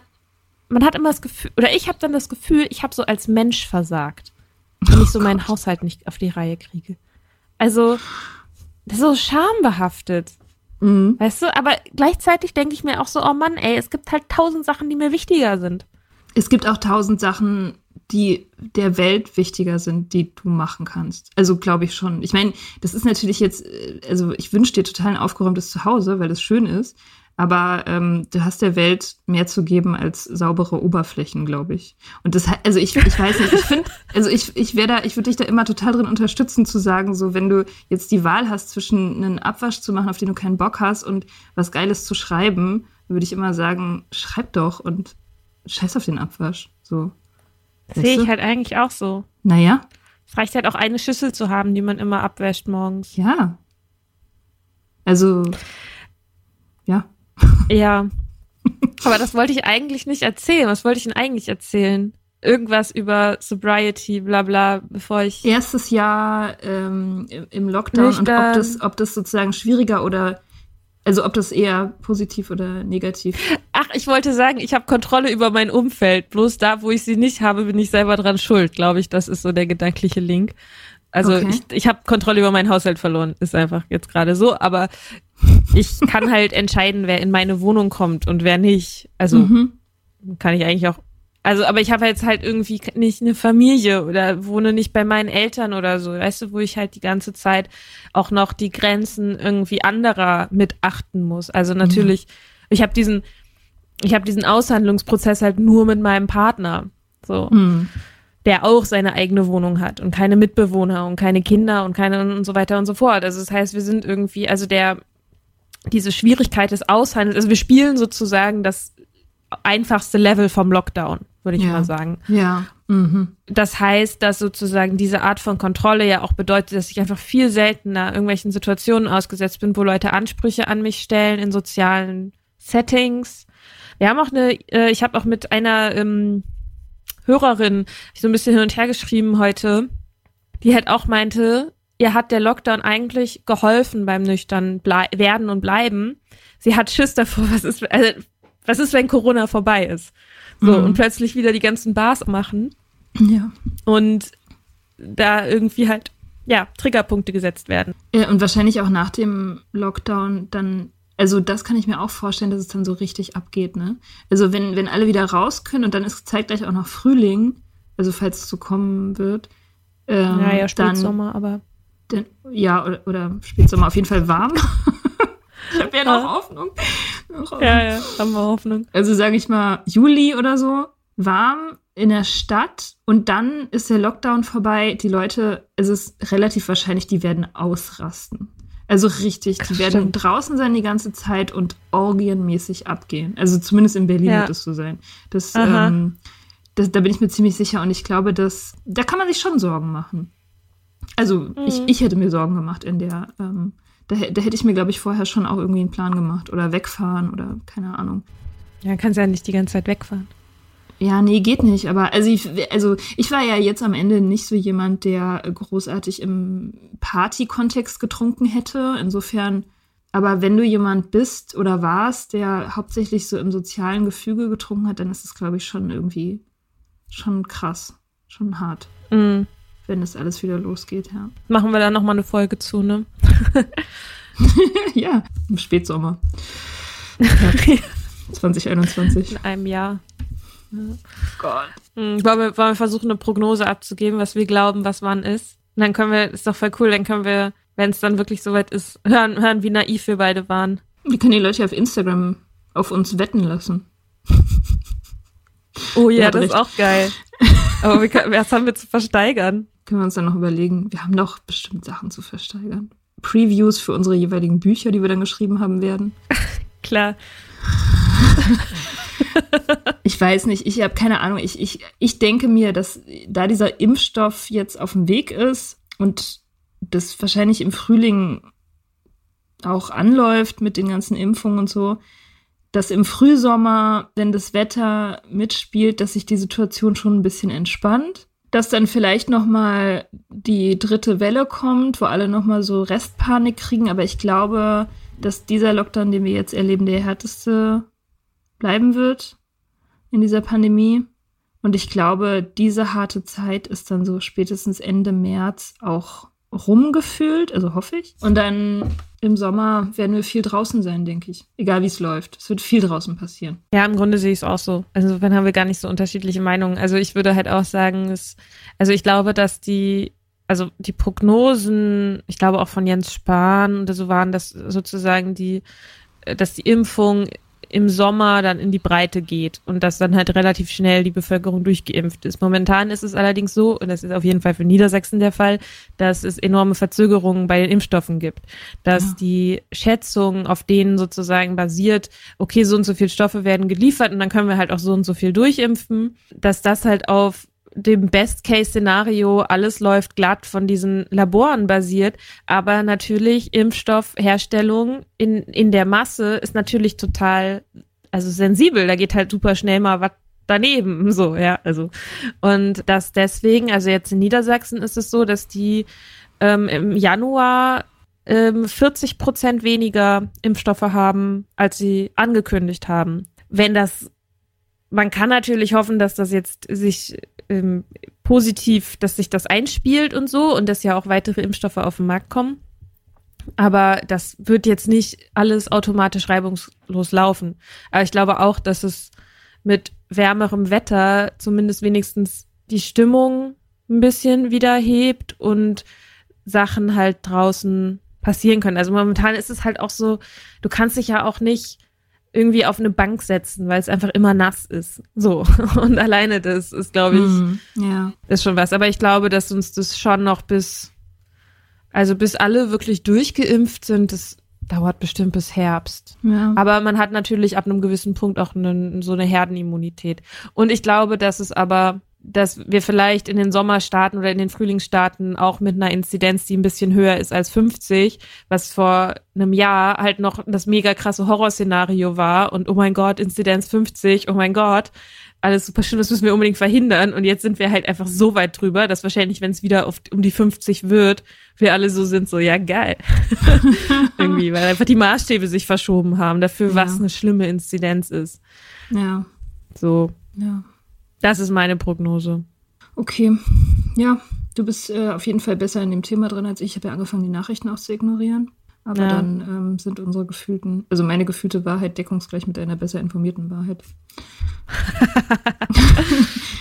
man hat immer das Gefühl, oder ich habe dann das Gefühl, ich habe so als Mensch versagt, wenn ich so meinen Haushalt nicht auf die Reihe kriege. Also, das ist so schambehaftet. Mhm. Weißt du, aber gleichzeitig denke ich mir auch so, oh Mann, ey, es gibt halt tausend Sachen, die mir wichtiger sind. Es gibt auch tausend Sachen, die der Welt wichtiger sind, die du machen kannst. Also glaube ich schon. Ich meine, das ist natürlich jetzt, äh, also ich wünsche dir total ein aufgeräumtes Zuhause, weil das schön ist. Aber ähm, du hast der Welt mehr zu geben als saubere Oberflächen, glaube ich. Und das, also ich, ich weiß nicht, ich finde, <laughs> also ich, ich wäre da, ich würde dich da immer total drin unterstützen, zu sagen, so wenn du jetzt die Wahl hast, zwischen einen Abwasch zu machen, auf den du keinen Bock hast, und was Geiles zu schreiben, würde ich immer sagen, schreib doch und scheiß auf den Abwasch. So. Sehe ich halt eigentlich auch so. Naja, Es reicht halt auch eine Schüssel zu haben, die man immer abwäscht morgens. ja. Also, ja. Ja. <laughs> Aber das wollte ich eigentlich nicht erzählen. Was wollte ich denn eigentlich erzählen? Irgendwas über Sobriety, bla bla, bevor ich. Erstes Jahr ähm, im- Lockdown und ob das, ob das sozusagen schwieriger oder, also ob das eher positiv oder negativ. Ach, ich wollte sagen, ich habe Kontrolle über mein Umfeld. Bloß da, wo ich sie nicht habe, bin ich selber dran schuld, glaube ich. Das ist so der gedankliche Link. Also Okay. ich, ich habe Kontrolle über meinen Haushalt verloren, ist einfach jetzt gerade so. Aber ich kann halt entscheiden, wer in meine Wohnung kommt und wer nicht. Also Mhm. kann ich eigentlich auch. Also, aber ich habe jetzt halt irgendwie nicht eine Familie oder wohne nicht bei meinen Eltern oder so, weißt du, wo ich halt die ganze Zeit auch noch die Grenzen irgendwie anderer mit achten muss. Also natürlich, ich habe diesen, ich habe diesen Aushandlungsprozess halt nur mit meinem Partner, so, Mhm. der auch seine eigene Wohnung hat und keine Mitbewohner und keine Kinder und keine und so weiter und so fort. Also das heißt, wir sind irgendwie, also der diese Schwierigkeit des Aushandels, also wir spielen sozusagen das einfachste Level vom Lockdown, würde ich Ja. mal sagen. Ja. Mhm. Das heißt, dass sozusagen diese Art von Kontrolle ja auch bedeutet, dass ich einfach viel seltener irgendwelchen Situationen ausgesetzt bin, wo Leute Ansprüche an mich stellen in sozialen Settings. Wir haben auch eine, äh, ich habe auch mit einer ähm, Hörerin so ein bisschen hin und her geschrieben heute, die halt auch meinte, ihr hat der Lockdown eigentlich geholfen beim nüchtern werden und bleiben. Sie hat Schiss davor, was ist, also, was ist, wenn Corona vorbei ist? So, Mhm. und plötzlich wieder die ganzen Bars machen Ja. und da irgendwie halt, ja, Triggerpunkte gesetzt werden. Ja, und wahrscheinlich auch nach dem Lockdown dann, also das kann ich mir auch vorstellen, dass es dann so richtig abgeht, ne? Also wenn, wenn alle wieder raus können und dann ist zeitgleich auch noch Frühling, also falls es so kommen wird, ähm, ja, ja, dann, Spätsommer, aber. Dann, ja, oder, oder Spätsommer auf jeden Fall warm. ich habe ja noch Ja. Hoffnung. Noch Ja, ja, haben wir Hoffnung. also sage ich mal Juli oder so, warm in der Stadt und dann ist der Lockdown vorbei. Die Leute, es ist relativ wahrscheinlich, die werden ausrasten. Also richtig, die werden Stimmt. draußen sein die ganze Zeit und orgienmäßig abgehen. Also zumindest in Berlin Ja. wird es so sein. Das, ähm, das, da bin ich mir ziemlich sicher und ich glaube, dass da kann man sich schon Sorgen machen. Also ich, Mhm. ich hätte mir Sorgen gemacht in der, ähm, da, da hätte ich mir, glaube ich, vorher schon auch irgendwie einen Plan gemacht oder wegfahren oder keine Ahnung. Ja, kannst ja nicht die ganze Zeit wegfahren. Ja, nee, geht nicht. Aber also ich, also ich war ja jetzt am Ende nicht so jemand, der großartig im Party-Kontext getrunken hätte. Insofern, aber wenn du jemand bist oder warst, der hauptsächlich so im sozialen Gefüge getrunken hat, dann ist es, glaube ich, schon irgendwie schon krass, schon hart, Mhm. Wenn das alles wieder losgeht, ja. Machen wir da nochmal eine Folge zu, ne? <laughs> ja, im Spätsommer. <laughs> Ja, 2021. In einem Jahr. Gott. Mhm. Wollen, wir, wollen wir versuchen, eine Prognose abzugeben, was wir glauben, was wann ist? Und dann können wir, ist doch voll cool, dann können wir, wenn es dann wirklich soweit ist, hören, hören, wie naiv wir beide waren. Wir können die Leute auf Instagram auf uns wetten lassen. Oh ja, Ja, das ist recht. auch geil. Aber wir können, was haben wir zu versteigern? Können wir uns dann noch überlegen. Wir haben doch bestimmt Sachen zu versteigern. Previews für unsere jeweiligen Bücher, die wir dann geschrieben haben werden. <laughs> Klar. <laughs> Ich weiß nicht, ich habe keine Ahnung. Ich, ich, ich denke mir, dass da dieser Impfstoff jetzt auf dem Weg ist und das wahrscheinlich im Frühling auch anläuft mit den ganzen Impfungen und so, dass im Frühsommer, wenn das Wetter mitspielt, dass sich die Situation schon ein bisschen entspannt. Dass dann vielleicht noch mal die dritte Welle kommt, wo alle noch mal so Restpanik kriegen. Aber ich glaube, dass dieser Lockdown, den wir jetzt erleben, der härteste bleiben wird in dieser Pandemie. Und ich glaube, diese harte Zeit ist dann so spätestens Ende März auch rumgefühlt, also hoffe ich. Und dann im Sommer werden wir viel draußen sein, denke ich. Egal wie es läuft. Es wird viel draußen passieren. Ja, im Grunde sehe ich es auch so. Also insofern haben wir gar nicht so unterschiedliche Meinungen. Also ich würde halt auch sagen, es, also ich glaube, dass die, also die Prognosen, ich glaube auch von Jens Spahn oder so waren, dass sozusagen die, dass die Impfung im Sommer dann in die Breite geht und dass dann halt relativ schnell die Bevölkerung durchgeimpft ist. Momentan ist es allerdings so, und das ist auf jeden Fall für Niedersachsen der Fall, dass es enorme Verzögerungen bei den Impfstoffen gibt. Dass Ja. die Schätzung, auf denen sozusagen basiert, okay, so und so viel Stoffe werden geliefert und dann können wir halt auch so und so viel durchimpfen, dass das halt auf dem Best-Case-Szenario alles läuft glatt von diesen Laboren basiert, aber natürlich Impfstoffherstellung in, in der Masse ist natürlich total, also sensibel, da geht halt super schnell mal was daneben, <laughs> so, ja, also. Und dass deswegen, also jetzt in Niedersachsen ist es so, dass die ähm, im Januar ähm, 40 Prozent weniger Impfstoffe haben, als sie angekündigt haben. Wenn das, man kann natürlich hoffen, dass das jetzt sich ähm, positiv, dass sich das einspielt und so und dass ja auch weitere Impfstoffe auf den Markt kommen. Aber das wird jetzt nicht alles automatisch reibungslos laufen. Aber ich glaube auch, dass es mit wärmerem Wetter zumindest wenigstens die Stimmung ein bisschen wieder hebt und Sachen halt draußen passieren können. Also momentan ist es halt auch so, du kannst dich ja auch nicht irgendwie auf eine Bank setzen, weil es einfach immer nass ist. So. <laughs> Und alleine das ist, glaube ich, Hm, ja. ist schon was. Aber ich glaube, dass uns das schon noch bis, also bis alle wirklich durchgeimpft sind, das dauert bestimmt bis Herbst. ja. Aber man hat natürlich ab einem gewissen Punkt auch eine, so eine Herdenimmunität. Und ich glaube, dass es aber, dass wir vielleicht in den Sommerstaaten oder in den Frühlingsstaaten auch mit einer Inzidenz, die ein bisschen höher ist als 50, was vor einem Jahr halt noch das mega krasse Horrorszenario war und oh mein Gott, Inzidenz 50, oh mein Gott, alles super schlimm, das müssen wir unbedingt verhindern. Und jetzt sind wir halt einfach so weit drüber, dass wahrscheinlich, wenn es wieder auf, um die 50 wird, wir alle so sind, so, ja, geil. <laughs> <laughs> Irgendwie, weil einfach die Maßstäbe sich verschoben haben dafür, Ja. was eine schlimme Inzidenz ist. Ja, So, ja. Das ist meine Prognose. Okay. Ja, du bist äh, auf jeden Fall besser in dem Thema drin als ich. Ich habe ja angefangen, die Nachrichten auch zu ignorieren. Aber Ja. dann ähm, sind unsere gefühlten, also meine gefühlte Wahrheit deckungsgleich mit einer besser informierten Wahrheit. <laughs>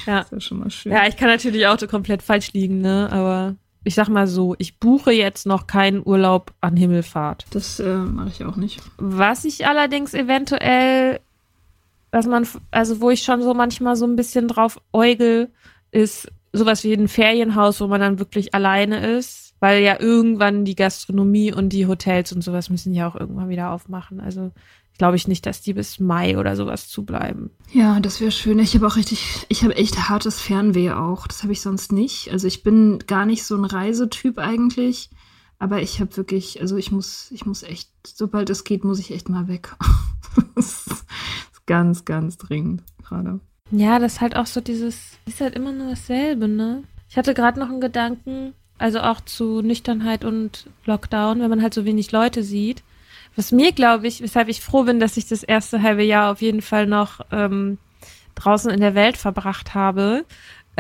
Ja. Das ist ja schon mal schön. Ja, ich kann natürlich auch komplett falsch liegen, ne? Aber ich sag mal so, ich buche jetzt noch keinen Urlaub an Himmelfahrt. Das äh, mache ich auch nicht. Was ich allerdings eventuell, was man, also wo ich schon so manchmal so ein bisschen drauf äugel, ist sowas wie ein Ferienhaus, wo man dann wirklich alleine ist, weil ja irgendwann die Gastronomie und die Hotels und sowas müssen ja auch irgendwann wieder aufmachen. Also glaube ich nicht, dass die bis Mai oder sowas zubleiben. Ja, das wäre schön. Ich habe auch richtig, ich habe echt hartes Fernweh auch. Das habe ich sonst nicht. Also ich bin gar nicht so ein Reisetyp eigentlich. Aber ich habe wirklich, also ich muss, ich muss echt, sobald es geht, muss ich echt mal weg. <laughs> das ganz, ganz dringend gerade. Ja, das ist halt auch so dieses, ist halt immer nur dasselbe, ne? Ich hatte gerade noch einen Gedanken, also auch zu Nüchternheit und Lockdown, wenn man halt so wenig Leute sieht. Was mir, glaube ich, weshalb ich froh bin, dass ich das erste halbe Jahr auf jeden Fall noch ähm, draußen in der Welt verbracht habe,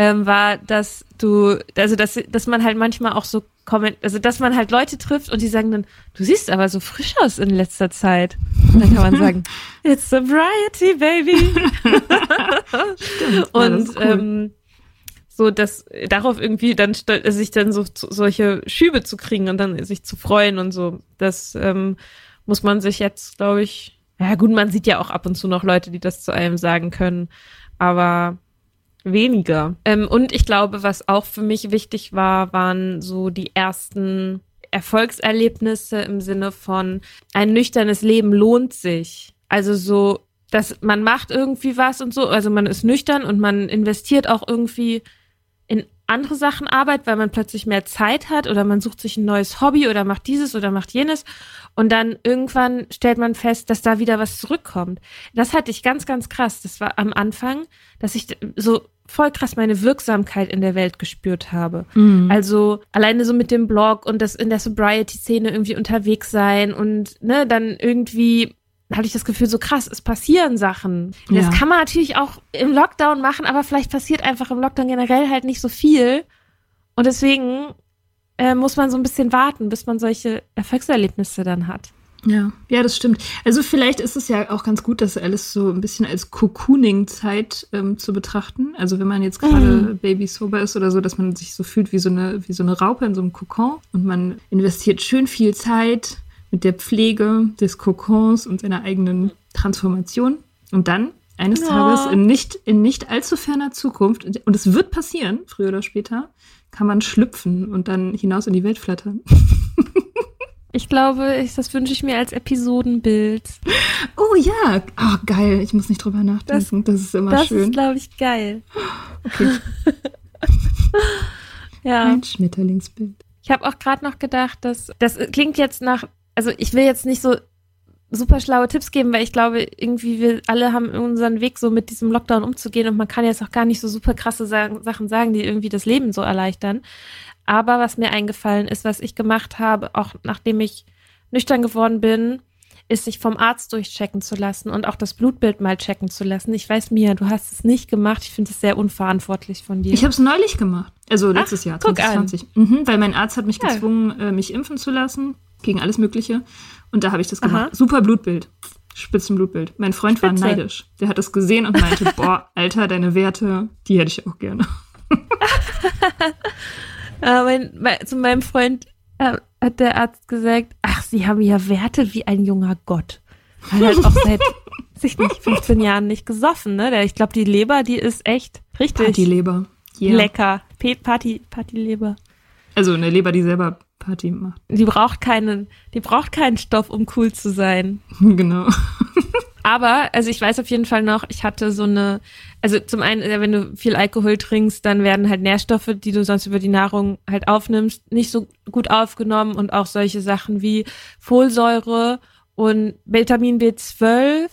ähm, war, dass du, also dass, dass man halt manchmal auch so komment, also dass man halt Leute trifft und die sagen dann, du siehst aber so frisch aus in letzter Zeit. Und dann kann man sagen, <laughs> it's sobriety, baby. Das und cool. ähm, so dass darauf irgendwie dann sich dann so solche Schübe zu kriegen und dann sich zu freuen und so das ähm, muss man sich jetzt glaube ich ja gut man sieht ja auch ab und zu noch Leute die das zu einem sagen können aber weniger. Ähm, und ich glaube was auch für mich wichtig war waren so die ersten Erfolgserlebnisse im Sinne von ein nüchternes Leben lohnt sich. Also so dass man macht irgendwie was und so, also man ist nüchtern und man investiert auch irgendwie in andere Sachen Arbeit, weil man plötzlich mehr Zeit hat oder man sucht sich ein neues Hobby oder macht dieses oder macht jenes und dann irgendwann stellt man fest, dass da wieder was zurückkommt. Das hatte ich ganz, ganz krass. Das war am Anfang, dass ich so voll krass meine Wirksamkeit in der Welt gespürt habe. Mhm. Also alleine so mit dem Blog und das in der Sobriety-Szene irgendwie unterwegs sein und ne, dann irgendwie hatte ich das Gefühl, so krass, es passieren Sachen. Ja. Das kann man natürlich auch im Lockdown machen, aber vielleicht passiert einfach im Lockdown generell halt nicht so viel. Und deswegen äh, muss man so ein bisschen warten, bis man solche Erfolgserlebnisse dann hat. Ja, ja, das stimmt. Also vielleicht ist es ja auch ganz gut, das alles so ein bisschen als Cocooning-Zeit ähm, zu betrachten. Also wenn man jetzt gerade Mhm. Baby sober ist oder so, dass man sich so fühlt wie so eine wie so eine Raupe in so einem Kokon und man investiert schön viel Zeit mit der Pflege des Kokons und seiner eigenen Transformation und dann eines Ja. Tages in nicht in nicht allzu ferner Zukunft und es wird passieren, früher oder später, kann man schlüpfen und dann hinaus in die Welt flattern. <laughs> Ich glaube, ich, das wünsche ich mir als Episodenbild. Oh ja, oh, geil. Ich muss nicht drüber nachdenken. Das, ist immer Das schön. ist, glaube ich, geil. Okay. <laughs> Ja. Ein Schmetterlingsbild. Ich habe auch gerade noch gedacht, dass das klingt jetzt nach, also ich will jetzt nicht so super schlaue Tipps geben, weil ich glaube, irgendwie wir alle haben unseren Weg so mit diesem Lockdown umzugehen und man kann jetzt auch gar nicht so super krasse Sa Sachen sagen, die irgendwie das Leben so erleichtern. Aber was mir eingefallen ist, was ich gemacht habe, auch nachdem ich nüchtern geworden bin, ist sich vom Arzt durchchecken zu lassen und auch das Blutbild mal checken zu lassen. Ich weiß, Mia, du hast es nicht gemacht. Ich finde es sehr unverantwortlich von dir. Ich habe es neulich gemacht. Also letztes Jahr, guck an. 2020. Mhm, weil mein Arzt hat mich Ja. gezwungen, äh, mich impfen zu lassen. Gegen alles Mögliche. Und da habe ich das Aha. gemacht. Super Blutbild. Spitzenblutbild. Mein Freund war Spitze. neidisch. Der hat das gesehen und meinte, <laughs> boah, Alter, deine Werte, die hätte ich auch gerne. <laughs> Äh, mein, mein, zu meinem Freund äh, hat der Arzt gesagt, ach, Sie haben ja Werte wie ein junger Gott. Weil halt auch seit, <laughs> weiß ich nicht, 15 Jahren nicht gesoffen, ne? Ich glaube, die Leber, die ist echt richtig Partyleber. Yeah. lecker. Party, Partyleber. Also eine Leber, die selber Party macht. Die braucht keinen, die braucht keinen Stoff, um cool zu sein. <laughs> genau. Aber, also ich weiß auf jeden Fall noch, ich hatte so eine, also zum einen, äh, wenn du viel Alkohol trinkst, dann werden halt Nährstoffe, die du sonst über die Nahrung halt aufnimmst, nicht so gut aufgenommen und auch solche Sachen wie Folsäure und Vitamin B12,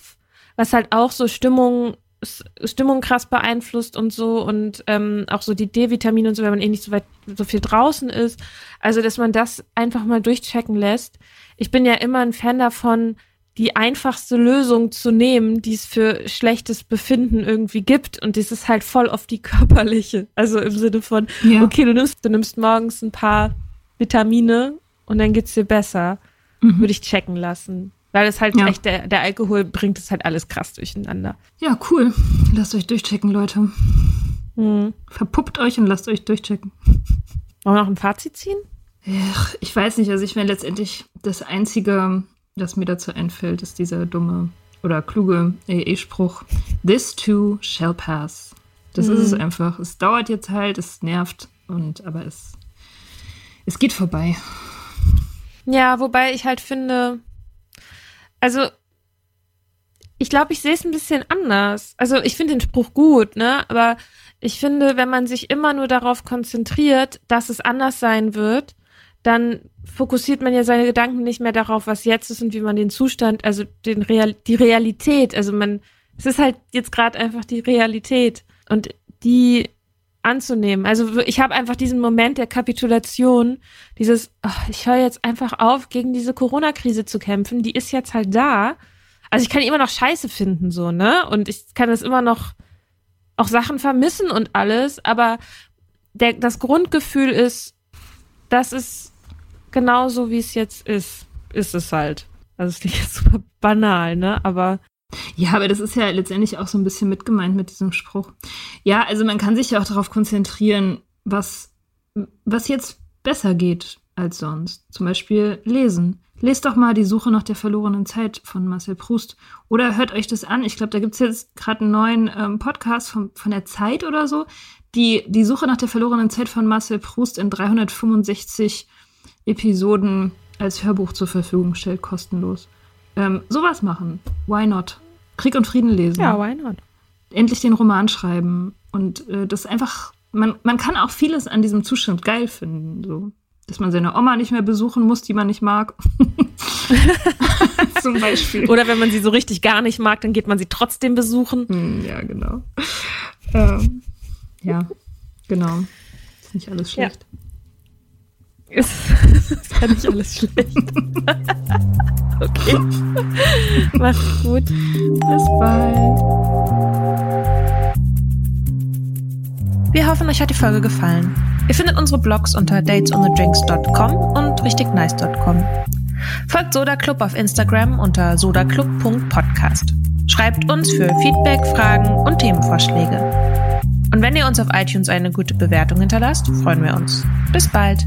was halt auch so Stimmung Stimmung krass beeinflusst und so und ähm, auch so die D-Vitamine und so, wenn man eh nicht so weit so viel draußen ist. Also, dass man das einfach mal durchchecken lässt. Ich bin ja immer ein Fan davon, die einfachste Lösung zu nehmen, die es für schlechtes Befinden irgendwie gibt. Und das ist halt voll auf die körperliche. Also im Sinne von, ja. okay, du nimmst, du nimmst morgens ein paar Vitamine und dann geht's dir besser. Mhm. Würde ich checken lassen. Weil es halt ja. echt, der, der Alkohol bringt es halt alles krass durcheinander. Ja, cool. Lasst euch durchchecken, Leute. Mhm. Verpuppt euch und lasst euch durchchecken. Wollen wir noch ein Fazit ziehen? Ach, ich weiß nicht. Also ich meine letztendlich das einzige, das mir dazu einfällt, ist dieser dumme oder kluge AA-Spruch. This too shall pass. Das mhm. ist es einfach. Es dauert jetzt halt, es nervt und aber es, es geht vorbei. Ja, wobei ich halt finde, also ich glaube, ich sehe es ein bisschen anders. Also ich finde den Spruch gut, ne? Aber ich finde, wenn man sich immer nur darauf konzentriert, dass es anders sein wird, dann fokussiert man ja seine Gedanken nicht mehr darauf, was jetzt ist und wie man den Zustand, also den Real, die Realität, also man, es ist halt jetzt gerade einfach die Realität und die anzunehmen. Also ich habe einfach diesen Moment der Kapitulation, dieses, oh, ich höre jetzt einfach auf, gegen diese Corona-Krise zu kämpfen. Die ist jetzt halt da. Also ich kann immer noch Scheiße finden, so, ne? Und ich kann es immer noch auch Sachen vermissen und alles, aber der, das Grundgefühl ist, das ist genauso, wie es jetzt ist, ist es halt. Also es klingt jetzt <laughs> super banal, ne? Aber ja, aber das ist ja letztendlich auch so ein bisschen mitgemeint mit diesem Spruch. Ja, also man kann sich ja auch darauf konzentrieren, was, was jetzt besser geht als sonst. Zum Beispiel lesen. Lest doch mal die Suche nach der verlorenen Zeit von Marcel Proust. Oder hört euch das an. Ich glaube, da gibt es jetzt gerade einen neuen ähm, Podcast von, von der Zeit oder so, die die Suche nach der verlorenen Zeit von Marcel Proust in 365 Episoden als Hörbuch zur Verfügung stellt, kostenlos. Ähm, sowas machen. Why not? Krieg und Frieden lesen. Ja, why not? Endlich den Roman schreiben. Und äh, das einfach, man, man kann auch vieles an diesem Zustand geil finden. So. Dass man seine Oma nicht mehr besuchen muss, die man nicht mag. <laughs> Zum Beispiel. Oder wenn man sie so richtig gar nicht mag, dann geht man sie trotzdem besuchen. Hm, ja, genau. Ähm, ja, genau. Ist nicht alles schlecht. Ja. Ist, <laughs> ist ja nicht alles schlecht. <laughs> okay. Mach's gut. Bis bald. Wir hoffen, euch hat die Folge gefallen. Ihr findet unsere Blogs unter datesonthedrinks.com und richtignice.com. Folgt Soda Club auf Instagram unter sodaclub.podcast. Schreibt uns für Feedback, Fragen und Themenvorschläge. Und wenn ihr uns auf iTunes eine gute Bewertung hinterlasst, freuen wir uns. Bis bald